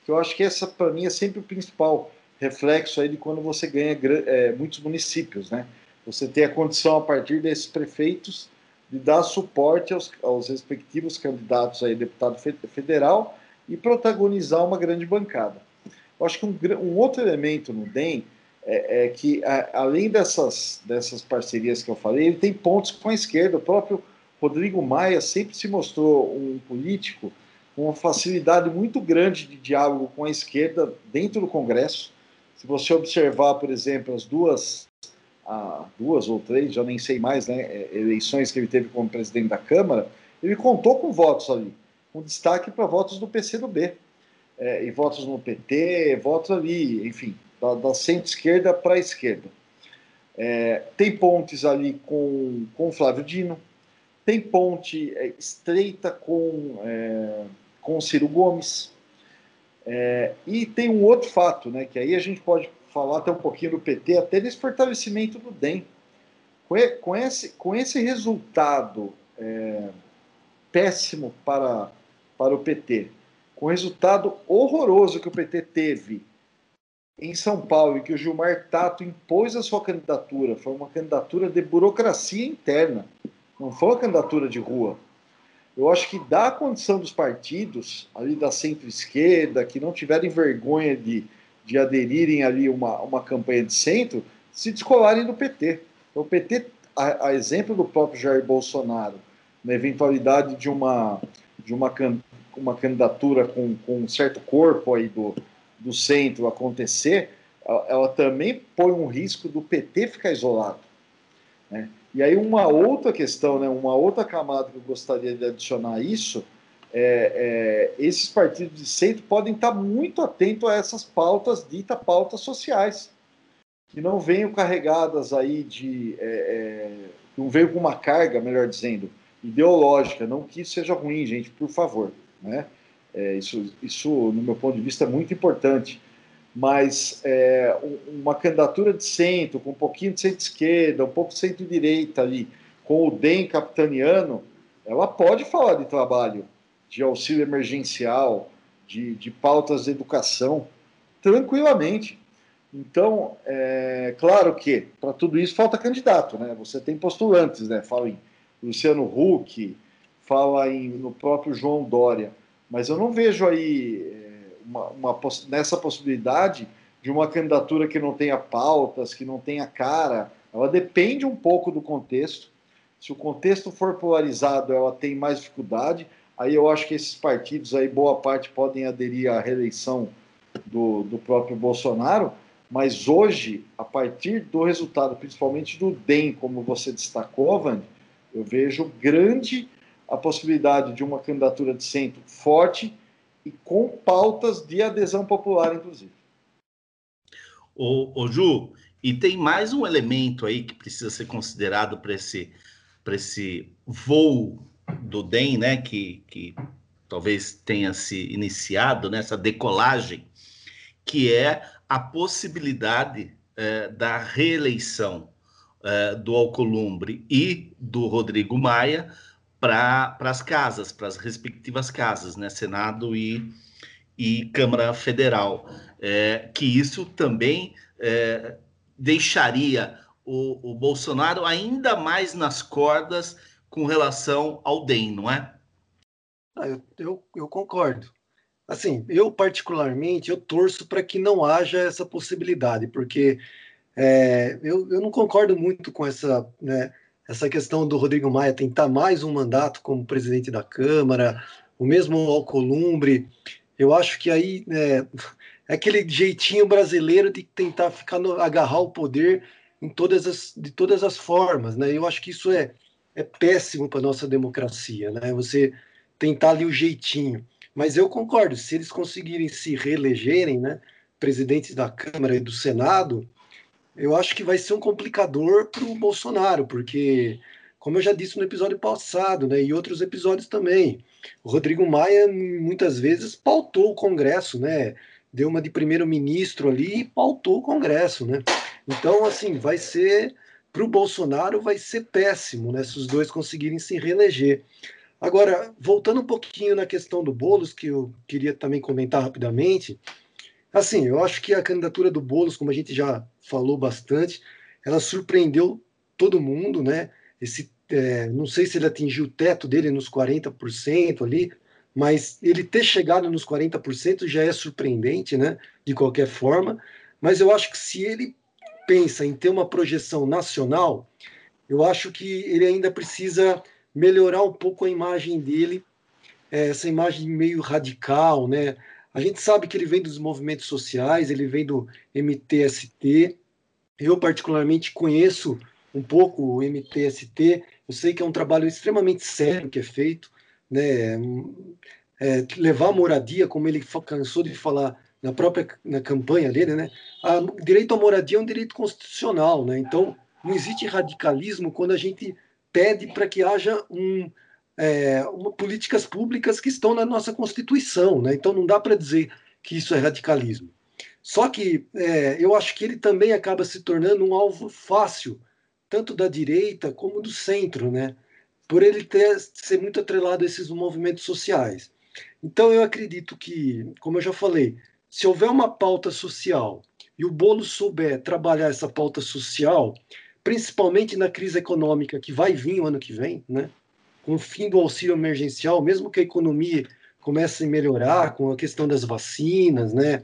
que eu acho que essa para mim é sempre o principal reflexo aí de quando você ganha é, muitos municípios, né? Você tem a condição a partir desses prefeitos de dar suporte aos, aos respectivos candidatos aí deputado federal e protagonizar uma grande bancada. Eu acho que um, um outro elemento no DEM é, é que, a, além dessas, dessas parcerias que eu falei, ele tem pontos com a esquerda. O próprio Rodrigo Maia sempre se mostrou um político com uma facilidade muito grande de diálogo com a esquerda dentro do Congresso. Se você observar, por exemplo, as duas, ah, duas ou três, já nem sei mais, né, é, eleições que ele teve como presidente da Câmara, ele contou com votos ali, com destaque para votos do PCdoB, é, e votos no PT, votos ali, enfim, da, da centro-esquerda para a esquerda. É, tem pontes ali com, com Flávio Dino, tem ponte é, estreita com, é, com Ciro Gomes. É, e tem um outro fato, né, que aí a gente pode falar até um pouquinho do PT, até desse fortalecimento do DEM. Com, com, esse, com esse resultado é, péssimo para, para o PT, com o resultado horroroso que o PT teve em São Paulo e que o Gilmar Tato impôs a sua candidatura, foi uma candidatura de burocracia interna, não foi uma candidatura de rua. Eu acho que dá condição dos partidos, ali da centro-esquerda, que não tiverem vergonha de, de aderirem ali uma, uma campanha de centro, se descolarem do PT. Então, o PT, a, a exemplo do próprio Jair Bolsonaro, na eventualidade de uma, de uma, uma candidatura com, com um certo corpo aí do, do centro acontecer, ela, ela também põe um risco do PT ficar isolado. Né? E aí uma outra questão, né, uma outra camada que eu gostaria de adicionar a isso, é, é, esses partidos de centro podem estar muito atentos a essas pautas, dita pautas sociais, que não venham carregadas aí de... É, é não venham com uma carga, melhor dizendo, ideológica, não que isso seja ruim, gente, por favor, né? É, isso, isso, no meu ponto de vista, é muito importante. Mas é, uma candidatura de centro, com um pouquinho de centro-esquerda, um pouco de centro-direita ali, com o DEM capitaniano, ela pode falar de trabalho, de auxílio emergencial, de, de pautas de educação, tranquilamente. Então, é claro que para tudo isso falta candidato, né? Você tem postulantes, né? Fala em Luciano Huck, fala em, no próprio João Dória. Mas eu não vejo aí uma, uma, nessa possibilidade de uma candidatura que não tenha pautas, que não tenha cara. Ela depende um pouco do contexto. Se o contexto for polarizado, ela tem mais dificuldade. Aí eu acho que esses partidos aí, boa parte, podem aderir à reeleição do, do próprio Bolsonaro. Mas hoje, a partir do resultado, principalmente do DEM, como você destacou, Vande, eu vejo grande a possibilidade de uma candidatura de centro forte e com pautas de adesão popular, inclusive. Ô, ô Ju, e tem mais um elemento aí que precisa ser considerado para esse, esse voo do DEM, né, que, que talvez tenha se iniciado nessa decolagem, que é a possibilidade é, da reeleição é, do Alcolumbre e do Rodrigo Maia para as casas, para as respectivas casas, né? Senado e, e Câmara Federal. É, que isso também é, deixaria o, o, Bolsonaro ainda mais nas cordas com relação ao DEM, não é? Ah, eu, eu, eu concordo. Assim, eu particularmente, eu torço para que não haja essa possibilidade, porque é, eu, eu não concordo muito com essa, né, essa questão do Rodrigo Maia tentar mais um mandato como presidente da Câmara, o mesmo Alcolumbre, eu acho que aí é, é aquele jeitinho brasileiro de tentar ficar no, agarrar o poder em todas as, de todas as formas, né? Eu acho que isso é, é péssimo para nossa democracia, né? Você tentar ali o jeitinho. Mas eu concordo, se eles conseguirem se reelegerem, né, presidentes da Câmara e do Senado, eu acho que vai ser um complicador para o Bolsonaro, porque, como eu já disse no episódio passado, né, e outros episódios também, o Rodrigo Maia muitas vezes pautou o Congresso, né? Deu uma de primeiro-ministro ali e pautou o Congresso, né? Então, assim, vai ser para o Bolsonaro vai ser péssimo, né? Se os dois conseguirem se reeleger. Agora, voltando um pouquinho na questão do Bolos, que eu queria também comentar rapidamente, Assim, eu acho que a candidatura do Boulos, como a gente já falou bastante, ela surpreendeu todo mundo, né? Esse, é, não sei se ele atingiu o teto dele nos 40% ali, mas ele ter chegado nos 40% já é surpreendente, né? De qualquer forma. Mas eu acho que se ele pensa em ter uma projeção nacional, eu acho que ele ainda precisa melhorar um pouco a imagem dele, essa imagem meio radical, né? A gente sabe que ele vem dos movimentos sociais, ele vem do MTST. Eu, particularmente, conheço um pouco o MTST. Eu sei que é um trabalho extremamente sério que é feito. Né? É, levar a moradia, como ele cansou de falar na própria na campanha dele, né? o direito à moradia é um direito constitucional. Né? Então, não existe radicalismo quando a gente pede para que haja um, é, uma, políticas públicas que estão na nossa Constituição, né? Então não dá para dizer que isso é radicalismo. Só que é, eu acho que ele também acaba se tornando um alvo fácil, tanto da direita como do centro, né? Por ele ter, ser muito atrelado a esses movimentos sociais. Então, eu acredito que, como eu já falei, se houver uma pauta social e o Bolo souber trabalhar essa pauta social, principalmente na crise econômica que vai vir o ano que vem, né? Com o fim do auxílio emergencial, mesmo que a economia comece a melhorar com a questão das vacinas, né?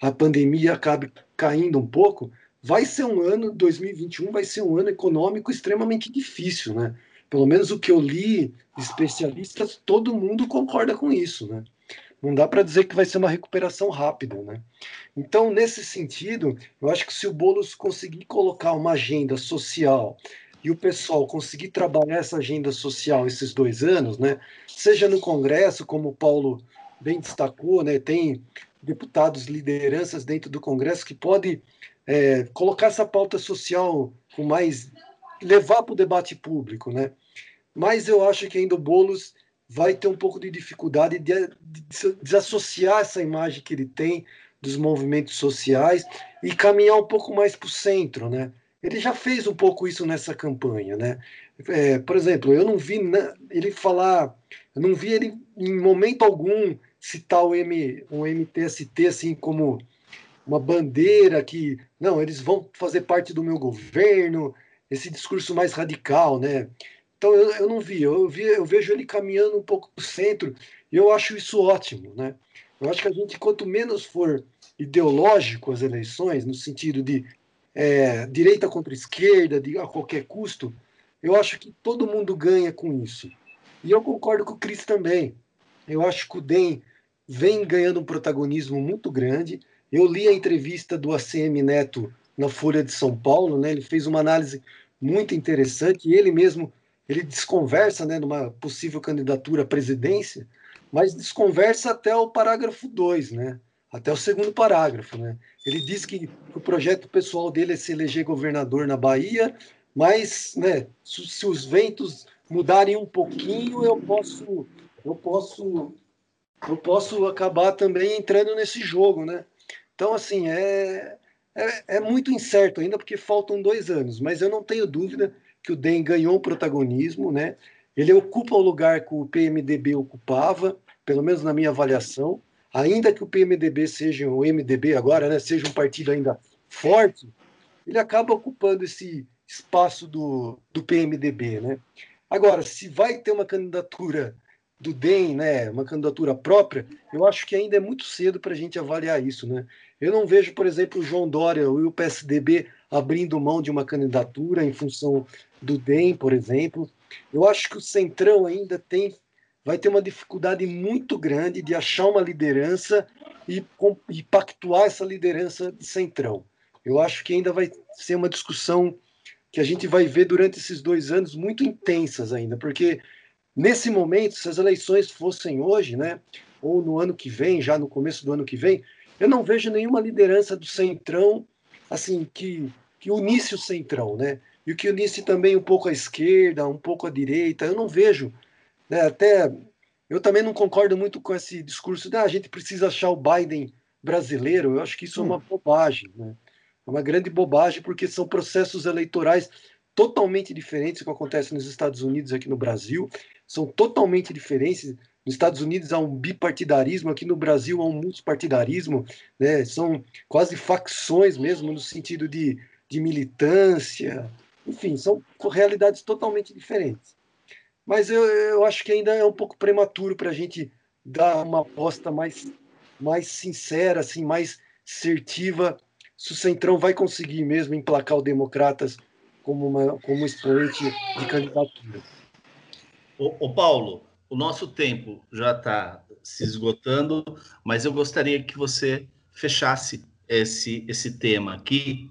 a pandemia acabe caindo um pouco, vai ser um ano, 2021 vai ser um ano econômico extremamente difícil, né? Pelo menos o que eu li especialistas, todo mundo concorda com isso, né? Não dá para dizer que vai ser uma recuperação rápida, né? Então, nesse sentido, eu acho que se o Boulos conseguir colocar uma agenda social e o pessoal conseguir trabalhar essa agenda social esses dois anos, né? Seja no Congresso, como o Paulo bem destacou, né? Tem deputados, lideranças dentro do Congresso que podem é, colocar essa pauta social com mais levar para o debate público, né? Mas eu acho que ainda o Bolos vai ter um pouco de dificuldade de, de desassociar essa imagem que ele tem dos movimentos sociais e caminhar um pouco mais para o centro, né? Ele já fez um pouco isso nessa campanha, né? É, por exemplo, eu não vi ele falar, eu não vi ele em momento algum citar o M, um MTST assim como uma bandeira que não, eles vão fazer parte do meu governo, esse discurso mais radical, né? Então eu, eu não vi, eu, vi, eu vejo ele caminhando um pouco para o centro e eu acho isso ótimo, né? Eu acho que a gente, quanto menos for ideológico as eleições, no sentido de é, direita contra esquerda, de, a qualquer custo, eu acho que todo mundo ganha com isso. E eu concordo com o Cris também. Eu acho que o DEM vem ganhando um protagonismo muito grande. Eu li a entrevista do ACM Neto na Folha de São Paulo, né? Ele fez uma análise muito interessante e ele mesmo ele desconversa, né, numa possível candidatura à presidência, mas desconversa até o parágrafo 2, né? Até o segundo parágrafo, né? Ele diz que o projeto pessoal dele é se eleger governador na Bahia, mas, né, se os ventos mudarem um pouquinho, eu posso eu posso eu posso acabar também entrando nesse jogo, né? Então, assim, é, é, é, muito incerto ainda, porque faltam dois anos, mas eu não tenho dúvida que o DEM ganhou protagonismo, né? Ele ocupa o lugar que o PMDB ocupava, pelo menos na minha avaliação, ainda que o PMDB seja o MDB agora, né, seja um partido ainda forte, ele acaba ocupando esse espaço do, do PMDB, né? Agora, se vai ter uma candidatura do DEM, né, uma candidatura própria, eu acho que ainda é muito cedo para a gente avaliar isso, né? Eu não vejo, por exemplo, o João Dória e o PSDB abrindo mão de uma candidatura em função do DEM, por exemplo. Eu acho que o Centrão ainda tem vai ter uma dificuldade muito grande de achar uma liderança e, e pactuar essa liderança de Centrão. Eu acho que ainda vai ser uma discussão que a gente vai ver durante esses dois anos muito intensas ainda, porque nesse momento, se as eleições fossem hoje, né, ou no ano que vem, já no começo do ano que vem, eu não vejo nenhuma liderança do Centrão assim que, que unisse o Centrão, né? E o que unisse também um pouco a esquerda, um pouco a direita. Eu não vejo, né? Até eu também não concordo muito com esse discurso de ah, a gente precisa achar o Biden brasileiro. Eu acho que isso hum. é uma bobagem, né? É uma grande bobagem porque são processos eleitorais totalmente diferentes do que acontece nos Estados Unidos aqui no Brasil. São totalmente diferentes nos Estados Unidos há um bipartidarismo, aqui no Brasil há um multipartidarismo, né? são quase facções mesmo, no sentido de, de militância, enfim, são realidades totalmente diferentes. Mas eu, eu acho que ainda é um pouco prematuro para a gente dar uma aposta mais, mais sincera, assim, mais assertiva, se o Centrão vai conseguir mesmo emplacar o Democratas como, uma, como expoente de candidatura. O Paulo, o nosso tempo já está se esgotando, mas eu gostaria que você fechasse esse, esse tema aqui.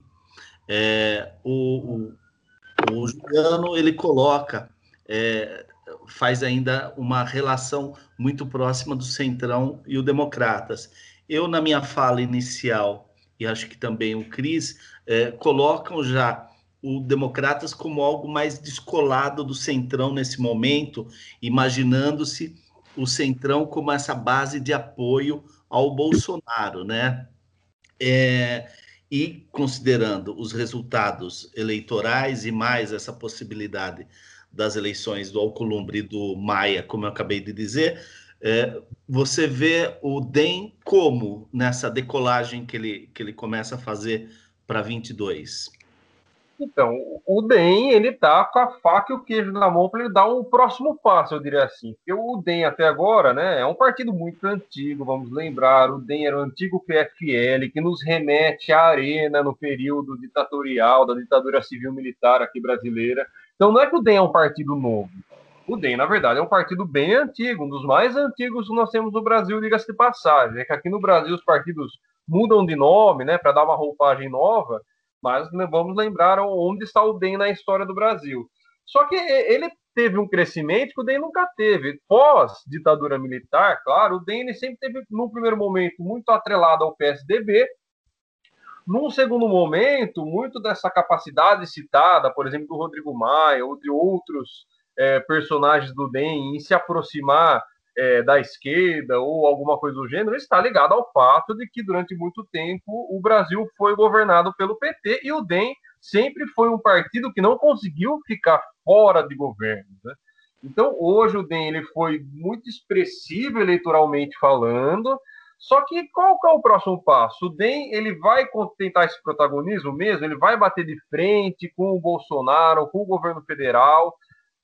É, o, o, o, Juliano ele coloca, é, faz ainda uma relação muito próxima do Centrão e o Democratas. Eu, na minha fala inicial, e acho que também o Cris, é, colocam já o Democratas como algo mais descolado do Centrão nesse momento, imaginando-se o Centrão como essa base de apoio ao Bolsonaro, né? É, e considerando os resultados eleitorais e mais essa possibilidade das eleições do Alcolumbre e do Maia, como eu acabei de dizer, É, você vê o DEM como nessa decolagem que ele, que ele começa a fazer para 22? Então, o DEM, ele tá com a faca e o queijo na mão para ele dar um próximo passo, eu diria assim. Porque o DEM até agora, né, é um partido muito antigo, vamos lembrar, o DEM era o antigo PFL, que nos remete à arena no período ditatorial, da ditadura civil-militar aqui brasileira. Então não é que o DEM é um partido novo. O DEM, na verdade, é um partido bem antigo, um dos mais antigos que nós temos no Brasil, diga-se de passagem. É que aqui no Brasil os partidos mudam de nome, né, para dar uma roupagem nova, mas né, vamos lembrar onde está o DEM na história do Brasil. Só que ele teve um crescimento que o DEM nunca teve. Pós-ditadura militar, claro, o DEM sempre teve, num primeiro momento, muito atrelado ao PSDB. Num segundo momento, muito dessa capacidade citada, por exemplo, do Rodrigo Maia ou de outros é, personagens do DEM em se aproximar é, da esquerda ou alguma coisa do gênero está ligado ao fato de que durante muito tempo o Brasil foi governado pelo PT e o DEM sempre foi um partido que não conseguiu ficar fora de governo. Né? Então hoje o DEM ele foi muito expressivo eleitoralmente falando. Só que qual que é o próximo passo? O DEM ele vai tentar esse protagonismo mesmo? Ele vai bater de frente com o Bolsonaro, com o governo federal?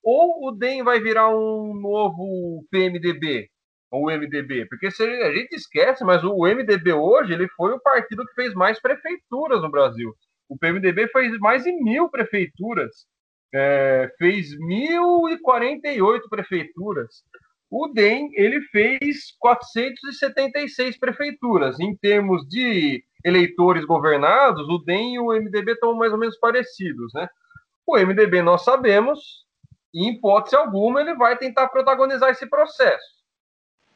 ou o DEM vai virar um novo PMDB, ou MDB, porque se a gente esquece, mas o MDB hoje ele foi o partido que fez mais prefeituras no Brasil. O PMDB fez mais de mil prefeituras, é, fez 1.048 prefeituras. O DEM ele fez 476 prefeituras. Em termos de eleitores governados, o DEM e o MDB estão mais ou menos parecidos, né? O MDB nós sabemos em hipótese alguma, ele vai tentar protagonizar esse processo.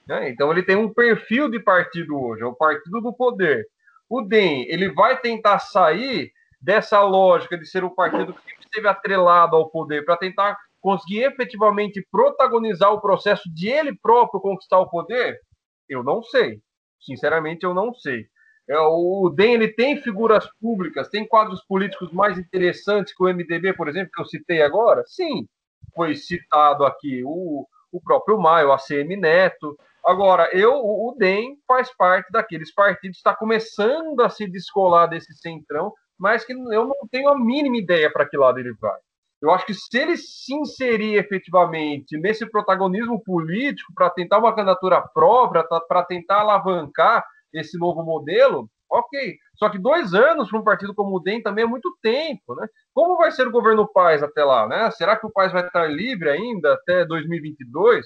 Né? Então, ele tem um perfil de partido hoje, é o partido do poder. O DEM, ele vai tentar sair dessa lógica de ser um partido que esteve atrelado ao poder para tentar conseguir efetivamente protagonizar o processo de ele próprio conquistar o poder? Eu não sei. Sinceramente, eu não sei. É, o DEM ele tem figuras públicas, tem quadros políticos mais interessantes que o MDB, por exemplo, que eu citei agora? Sim, foi citado aqui o, o próprio Maio, o ACM Neto. Agora, eu, o DEM faz parte daqueles partidos, está começando a se descolar desse centrão, mas que eu não tenho a mínima ideia para que lado ele vai. Eu acho que se ele se inserir efetivamente nesse protagonismo político para tentar uma candidatura própria, para tentar alavancar esse novo modelo, ok. Só que dois anos para um partido como o DEM também é muito tempo, né? Como vai ser o governo Paz até lá, né? Será que o Paz vai estar livre ainda até 2022?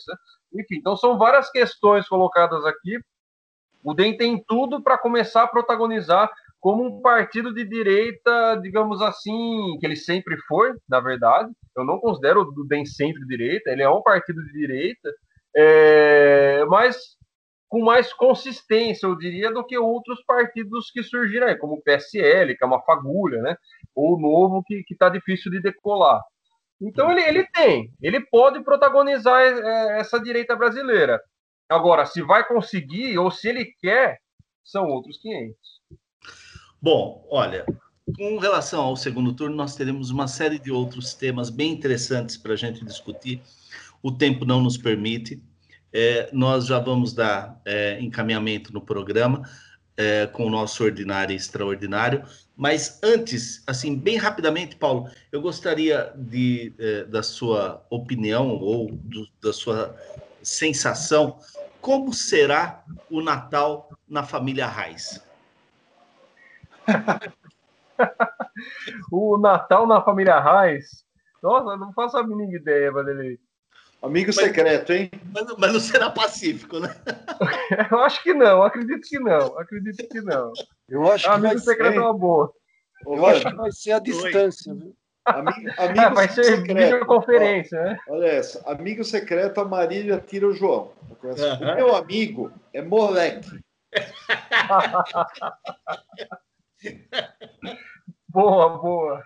Enfim, então são várias questões colocadas aqui. O DEM tem tudo para começar a protagonizar como um partido de direita, digamos assim, que ele sempre foi, na verdade. Eu não considero o DEM sempre de direita, ele é um partido de direita, é, mas com mais consistência, eu diria, do que outros partidos que surgiram aí, como o PSL, que é uma fagulha, né? Ou o Novo, que está difícil de decolar. Então ele, ele tem, ele pode protagonizar é, essa direita brasileira. Agora, se vai conseguir ou se ele quer, são outros 500. Bom, olha, com relação ao segundo turno, nós teremos uma série de outros temas bem interessantes para a gente discutir. O tempo não nos permite é, nós já vamos dar é, encaminhamento no programa é, com o nosso ordinário e extraordinário. Mas antes, assim, bem rapidamente, Paulo, eu gostaria de, é, da sua opinião ou do, da sua sensação, como será o Natal na família Reis? o Natal na família Reis? Nossa, não faço a mínima ideia, Vanderlei. Amigo mas, secreto, hein? Mas, mas, não será pacífico, né? eu acho que não, acredito que não, acredito que não. Eu acho que amigo secreto ser... é uma boa. Eu acho que vai ser a distância, viu? Amigo, amigo é, vai ser secreto. videoconferência, né? Olha essa, amigo secreto, a Marília tira o João. O meu amigo é moleque. Boa, boa.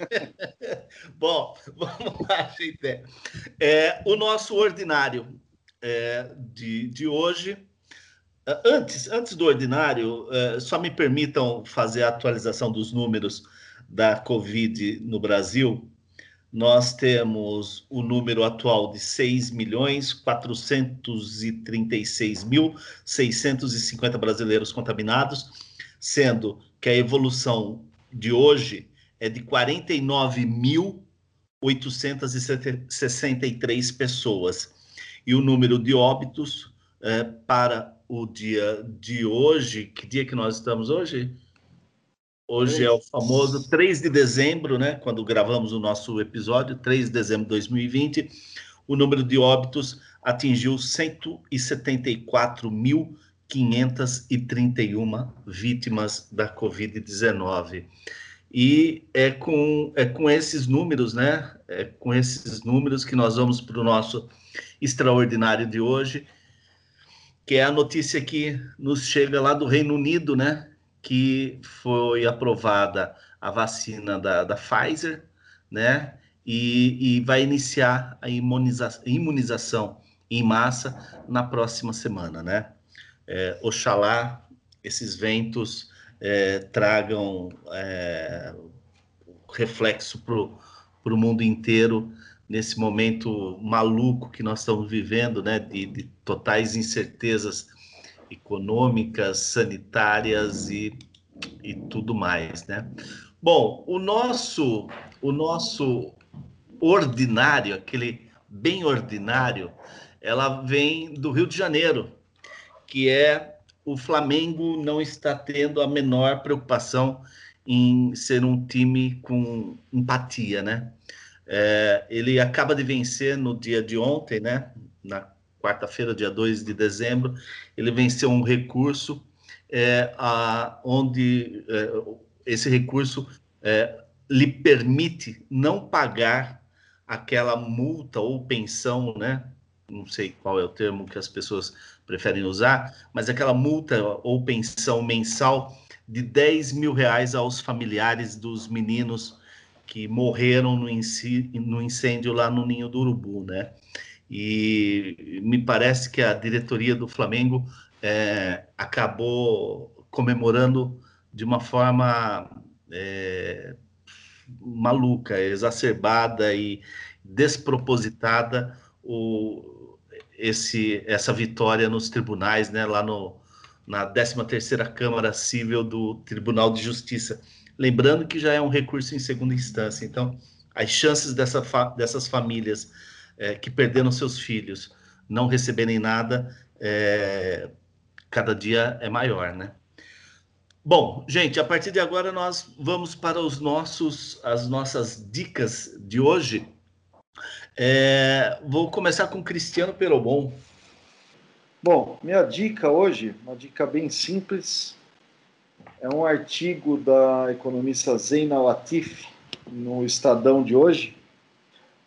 Bom, vamos lá, gente. É, o nosso ordinário é, de, de hoje. É, antes, antes do ordinário, é, só me permitam fazer a atualização dos números da Covid no Brasil. nós temos o número atual de 6.436.650 brasileiros contaminados, sendo que a evolução de hoje é de 49.863 pessoas. E o número de óbitos é, para o dia de hoje, que dia que nós estamos hoje? Hoje é o famoso 3 de dezembro, né? Quando gravamos o nosso episódio, 3 de dezembro de 2020, o número de óbitos atingiu 174.531 vítimas da Covid-19. E é com, é com esses números, né? É com esses números que nós vamos para o nosso extraordinário de hoje, que é a notícia que nos chega lá do Reino Unido, né? que foi aprovada a vacina da, da Pfizer, né? E, e vai iniciar a imuniza imunização em massa na próxima semana, né? É, oxalá esses ventos é, tragam é, reflexo para o mundo inteiro nesse momento maluco que nós estamos vivendo, né? De, de totais incertezas econômicas, sanitárias e, e tudo mais, né? Bom, o nosso, o nosso ordinário, aquele bem ordinário, ela vem do Rio de Janeiro, que é o Flamengo não está tendo a menor preocupação em ser um time com empatia, né? É, ele acaba de vencer no dia de ontem, né? Na quarta-feira, dia 2 de dezembro, ele venceu um recurso é, a, onde é, esse recurso é, lhe permite não pagar aquela multa ou pensão, né? Não sei qual é o termo que as pessoas preferem usar, mas aquela multa ou pensão mensal de 10 mil reais aos familiares dos meninos que morreram no, incêndio lá no Ninho do Urubu, né? e me parece que a diretoria do Flamengo é, acabou comemorando de uma forma é, maluca, exacerbada e despropositada o, esse, essa vitória nos tribunais, né, lá no, na 13ª Câmara Civil do Tribunal de Justiça. Lembrando que já é um recurso em segunda instância, então as chances dessa fa dessas famílias é, que perderam seus filhos não receberem nada, é, cada dia é maior, né? Bom, gente, a partir de agora nós vamos para os nossos, as nossas dicas de hoje. É, vou começar com Cristiano Perobon. Bom, minha dica hoje, uma dica bem simples, é um artigo da economista Zeina Latif no Estadão de hoje,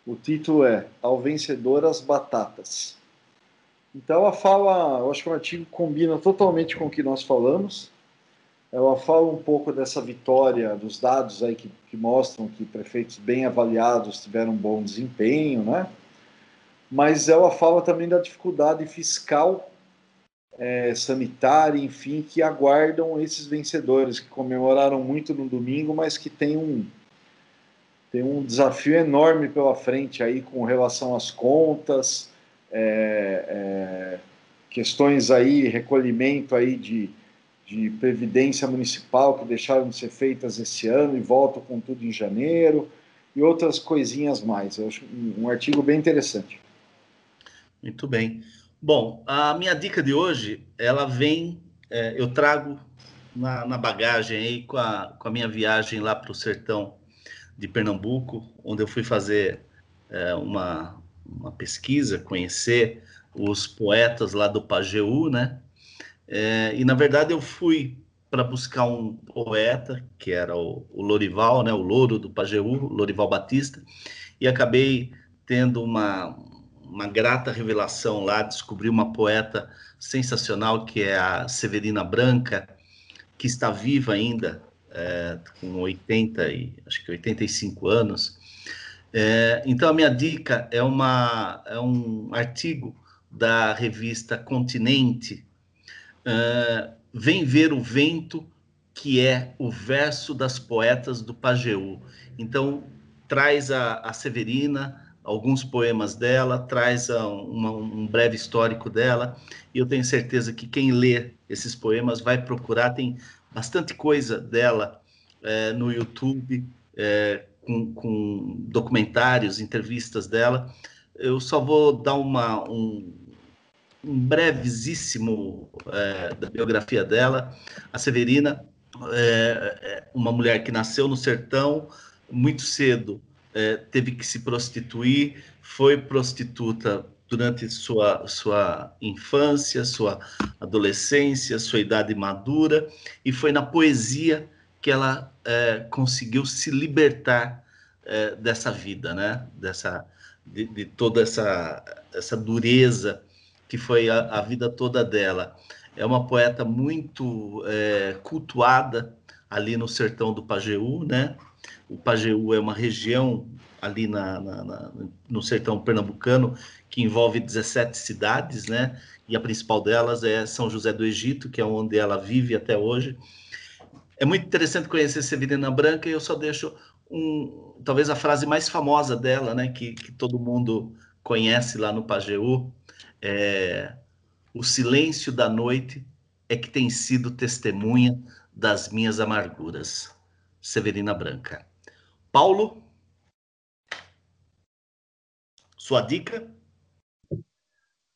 o título é Ao Vencedor as Batatas. Então ela fala, eu acho que o artigo combina totalmente com o que nós falamos. Ela fala um pouco dessa vitória, dos dados aí que, que mostram que prefeitos bem avaliados tiveram um bom desempenho, né? Mas ela fala também da dificuldade fiscal, é, sanitária, enfim, que aguardam esses vencedores que comemoraram muito no domingo, mas que têm um, tem um desafio enorme pela frente aí com relação às contas, é, é, questões aí, recolhimento aí de, de previdência municipal que deixaram de ser feitas esse ano e voltam com tudo em janeiro e outras coisinhas mais. Eu acho um artigo bem interessante. Muito bem. Bom, a minha dica de hoje, ela vem, é, eu trago na, na, bagagem aí com a, com a minha viagem lá para o sertão de Pernambuco, onde eu fui fazer é, uma, uma pesquisa, conhecer os poetas lá do Pajeú, né? É, e na verdade eu fui para buscar um poeta que era o, o, Lorival, né? O Louro do Pajeú, Lorival Batista, e acabei tendo uma uma grata revelação lá, descobri uma poeta sensacional que é a Severina Branca, que está viva ainda, é, com 80 e acho que 85 anos. É, então a minha dica é uma é um artigo da revista Continente. É, Vem ver o vento que é o verso das poetas do Pajeú. Então traz a, a Severina, alguns poemas dela, traz a, uma, um breve histórico dela, e eu tenho certeza que quem lê esses poemas vai procurar, tem bastante coisa dela é, no YouTube, é, com, com, documentários, entrevistas dela. Eu só vou dar uma, um, um brevíssimo é, da biografia dela. A Severina é, é uma mulher que nasceu no sertão muito cedo, é, teve que se prostituir, foi prostituta durante sua, sua infância, sua adolescência, sua idade madura, e foi na poesia que ela é, conseguiu se libertar é, dessa vida, né? Dessa, de, de, toda essa, essa dureza que foi a, a, vida toda dela. É uma poeta muito é, cultuada ali no sertão do Pajeú, né? O Pajeú é uma região ali na, na, na, no sertão pernambucano que envolve 17 cidades, né? E a principal delas é São José do Egito, que é onde ela vive até hoje. É muito interessante conhecer Severina Branca e eu só deixo um, talvez a frase mais famosa dela, né? Que, que todo mundo conhece lá no Pajeú, é o silêncio da noite é que tem sido testemunha das minhas amarguras. Severina Branca. Paulo, sua dica?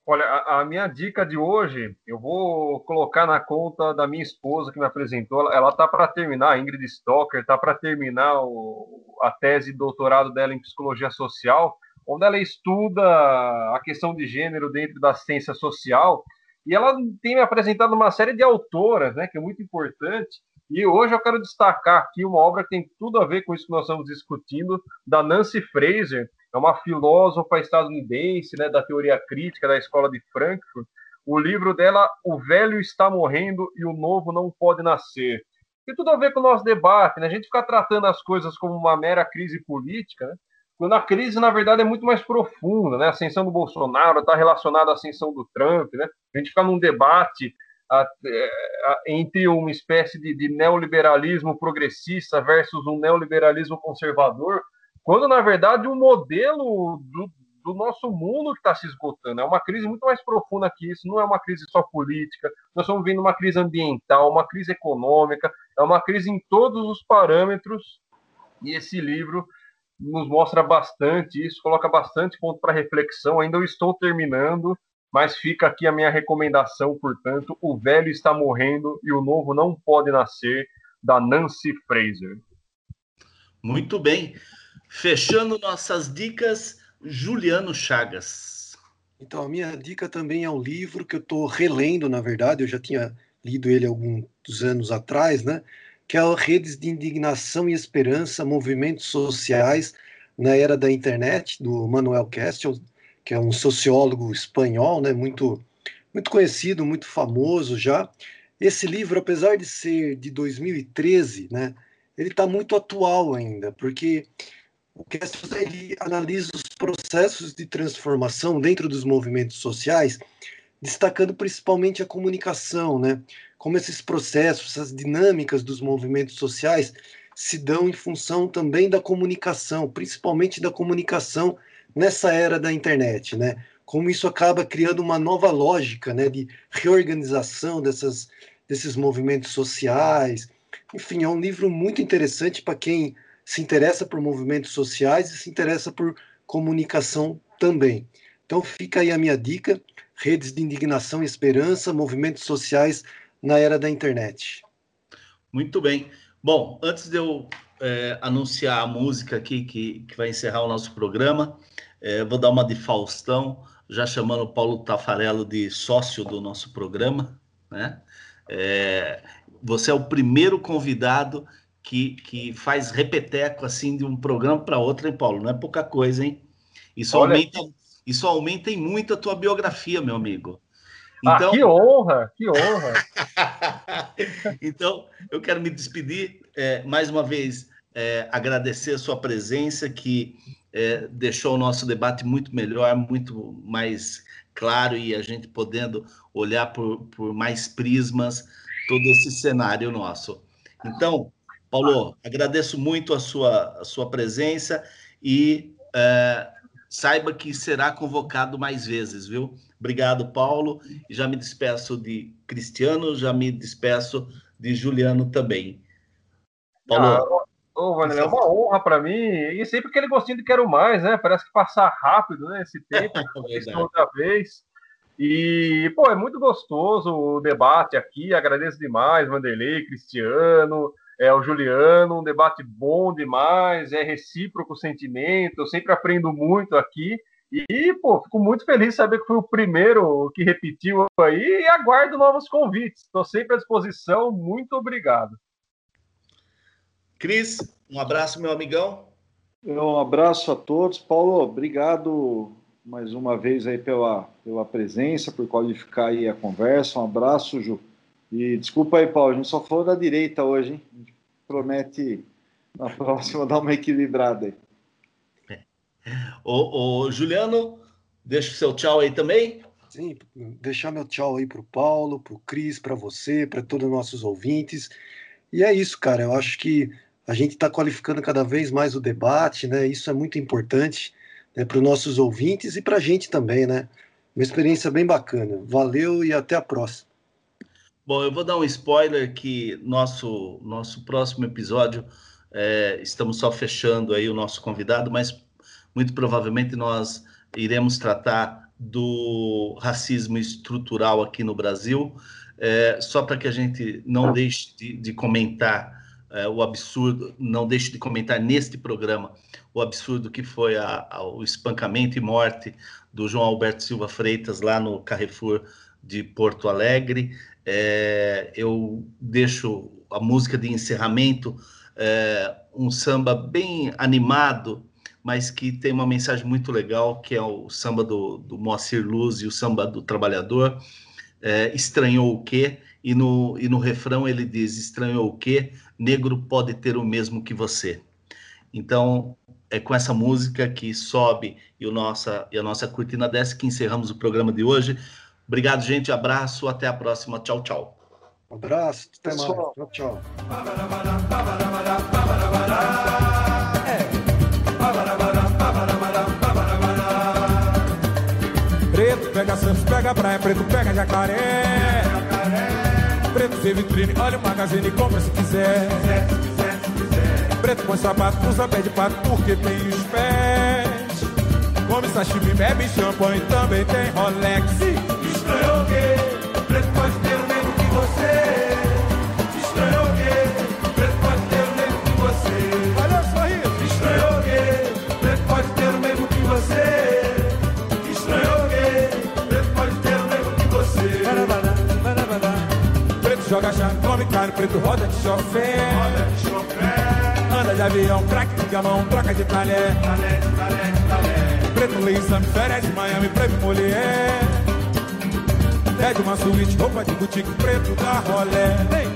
Olha, a, a, minha dica de hoje, eu vou colocar na conta da minha esposa que me apresentou. Ela está para terminar, a Ingrid Stocker, está para terminar o, a tese de doutorado dela em psicologia social, onde ela estuda a questão de gênero dentro da ciência social. E ela tem me apresentado uma série de autoras, né, que é muito importante. E hoje eu quero destacar aqui uma obra que tem tudo a ver com isso que nós estamos discutindo, da Nancy Fraser, é uma filósofa estadunidense, né, da teoria crítica da escola de Frankfurt. O livro dela, O Velho Está Morrendo e o Novo Não Pode Nascer. Tem tudo a ver com o nosso debate, né? A gente fica tratando as coisas como uma mera crise política, né? Quando a crise, na verdade, é muito mais profunda, né? A ascensão do Bolsonaro está relacionada à ascensão do Trump, né? A gente fica num debate é, entre uma espécie de, de, neoliberalismo progressista versus um neoliberalismo conservador, quando na verdade o modelo do, do, nosso mundo que está se esgotando é uma crise muito mais profunda que isso. Não é uma crise só política. Nós estamos vendo uma crise ambiental, uma crise econômica, é uma crise em todos os parâmetros. E esse livro nos mostra bastante isso, coloca bastante ponto para reflexão. Ainda eu estou terminando mas fica aqui a minha recomendação, portanto, O Velho Está Morrendo e o Novo Não Pode Nascer, da Nancy Fraser. Muito bem. Fechando nossas dicas, Juliano Chagas. Então, a minha dica também é um livro que eu estou relendo, na verdade, eu já tinha lido ele alguns anos atrás, né? Que é Redes de Indignação e Esperança, Movimentos Sociais na Era da Internet, do Manuel Kestel, que é um sociólogo espanhol, né, muito, muito conhecido, muito famoso já. Esse livro, apesar de ser de 2013, né, ele está muito atual ainda, porque o Kessler ele analisa os processos de transformação dentro dos movimentos sociais, destacando principalmente a comunicação, né? Como esses processos, essas dinâmicas dos movimentos sociais se dão em função também da comunicação, principalmente da comunicação nessa era da internet, né? Como isso acaba criando uma nova lógica, né, de reorganização dessas, desses movimentos sociais. Enfim, é um livro muito interessante para quem se interessa por movimentos sociais e se interessa por comunicação também. Então fica aí a minha dica: redes de indignação e esperança, movimentos sociais na era da internet. Muito bem. Bom, antes de eu é, anunciar a música aqui que, que vai encerrar o nosso programa, é, vou dar uma de Faustão, já chamando o Paulo Tafarello de sócio do nosso programa. Né? É, você é o primeiro convidado que, que faz repeteco assim de um programa para outro, hein, Paulo? Não é pouca coisa, hein? Isso Olha... aumenta, isso aumenta em muito a tua biografia, meu amigo. Ah, então... Ah, que honra, que honra! então, eu quero me despedir é, mais uma vez, é, agradecer a sua presença, que é, deixou o nosso debate muito melhor, muito mais claro e a gente podendo olhar por, por mais prismas todo esse cenário nosso. Então, Paulo, agradeço muito a sua, a sua presença e é, saiba que será convocado mais vezes, viu? Obrigado, Paulo. Já me despeço de Cristiano, já me despeço de Juliano também. Paulo. Ah, ô, Vanilla, é uma honra para mim. E sempre aquele gostinho de quero mais, né? Parece que passa rápido, né? Esse tempo, é outra vez. E, pô, é muito gostoso o debate aqui. Agradeço demais, Vanderlei, Cristiano, é, o Juliano. Um debate bom demais, é recíproco o sentimento. Eu sempre aprendo muito aqui. E, pô, fico muito feliz de saber que foi o primeiro que repetiu aí e aguardo novos convites. Estou sempre à disposição. Muito obrigado. Cris, um abraço, meu amigão. Um abraço a todos. Paulo, obrigado mais uma vez aí pela, pela presença, por qualificar aí a conversa. Um abraço, Ju. E desculpa aí, Paulo, a gente só falou da direita hoje, hein? A gente promete na próxima dar uma equilibrada aí. Ô, ô, Juliano, deixa o seu tchau aí também. Sim, deixar meu tchau aí para o Paulo, para o Cris, para você, para todos os nossos ouvintes. E é isso, cara. Eu acho que a gente está qualificando cada vez mais o debate, né? Isso é muito importante né, para os nossos ouvintes e para a gente também, né? Uma experiência bem bacana. Valeu e até a próxima. Bom, eu vou dar um spoiler que nosso nosso próximo episódio é, estamos só fechando aí o nosso convidado, mas muito provavelmente nós iremos tratar do racismo estrutural aqui no Brasil, é, só para que a gente não deixe de, de comentar é, o absurdo, não deixe de comentar neste programa o absurdo que foi a, a, o espancamento e morte do João Alberto Silva Freitas lá no Carrefour de Porto Alegre. É, eu deixo a música de encerramento, é, um samba bem animado, mas que tem uma mensagem muito legal, que é o samba do, do Moacir Luz e o samba do Trabalhador. É, estranhou o quê? E no, e no refrão ele diz: estranhou o quê? Negro pode ter o mesmo que você. Então, é com essa música que sobe e, o nossa, e a nossa cortina desce que encerramos o programa de hoje. Obrigado, gente. Abraço. Até a próxima. Tchau, tchau. Um abraço. Até mais. Tchau, tchau. Pega praia, preto pega jacaré. Preto vê vitrine, olha o magazine, compra se quiser. Preto põe sapato, usa pé de pato porque tem os pés. Come sashimi, bebe champanhe, também tem Rolex. Estranhou o quê? Preto pode ter o mesmo que você. Chave, come carne, preto roda de chofer. Roda de chofer anda de avião, craque de gamão, troca de talher. Preto exame, férias de Miami, preto mulher. Pede uma suíte, roupa de boutique, preto da rolé. Estranhou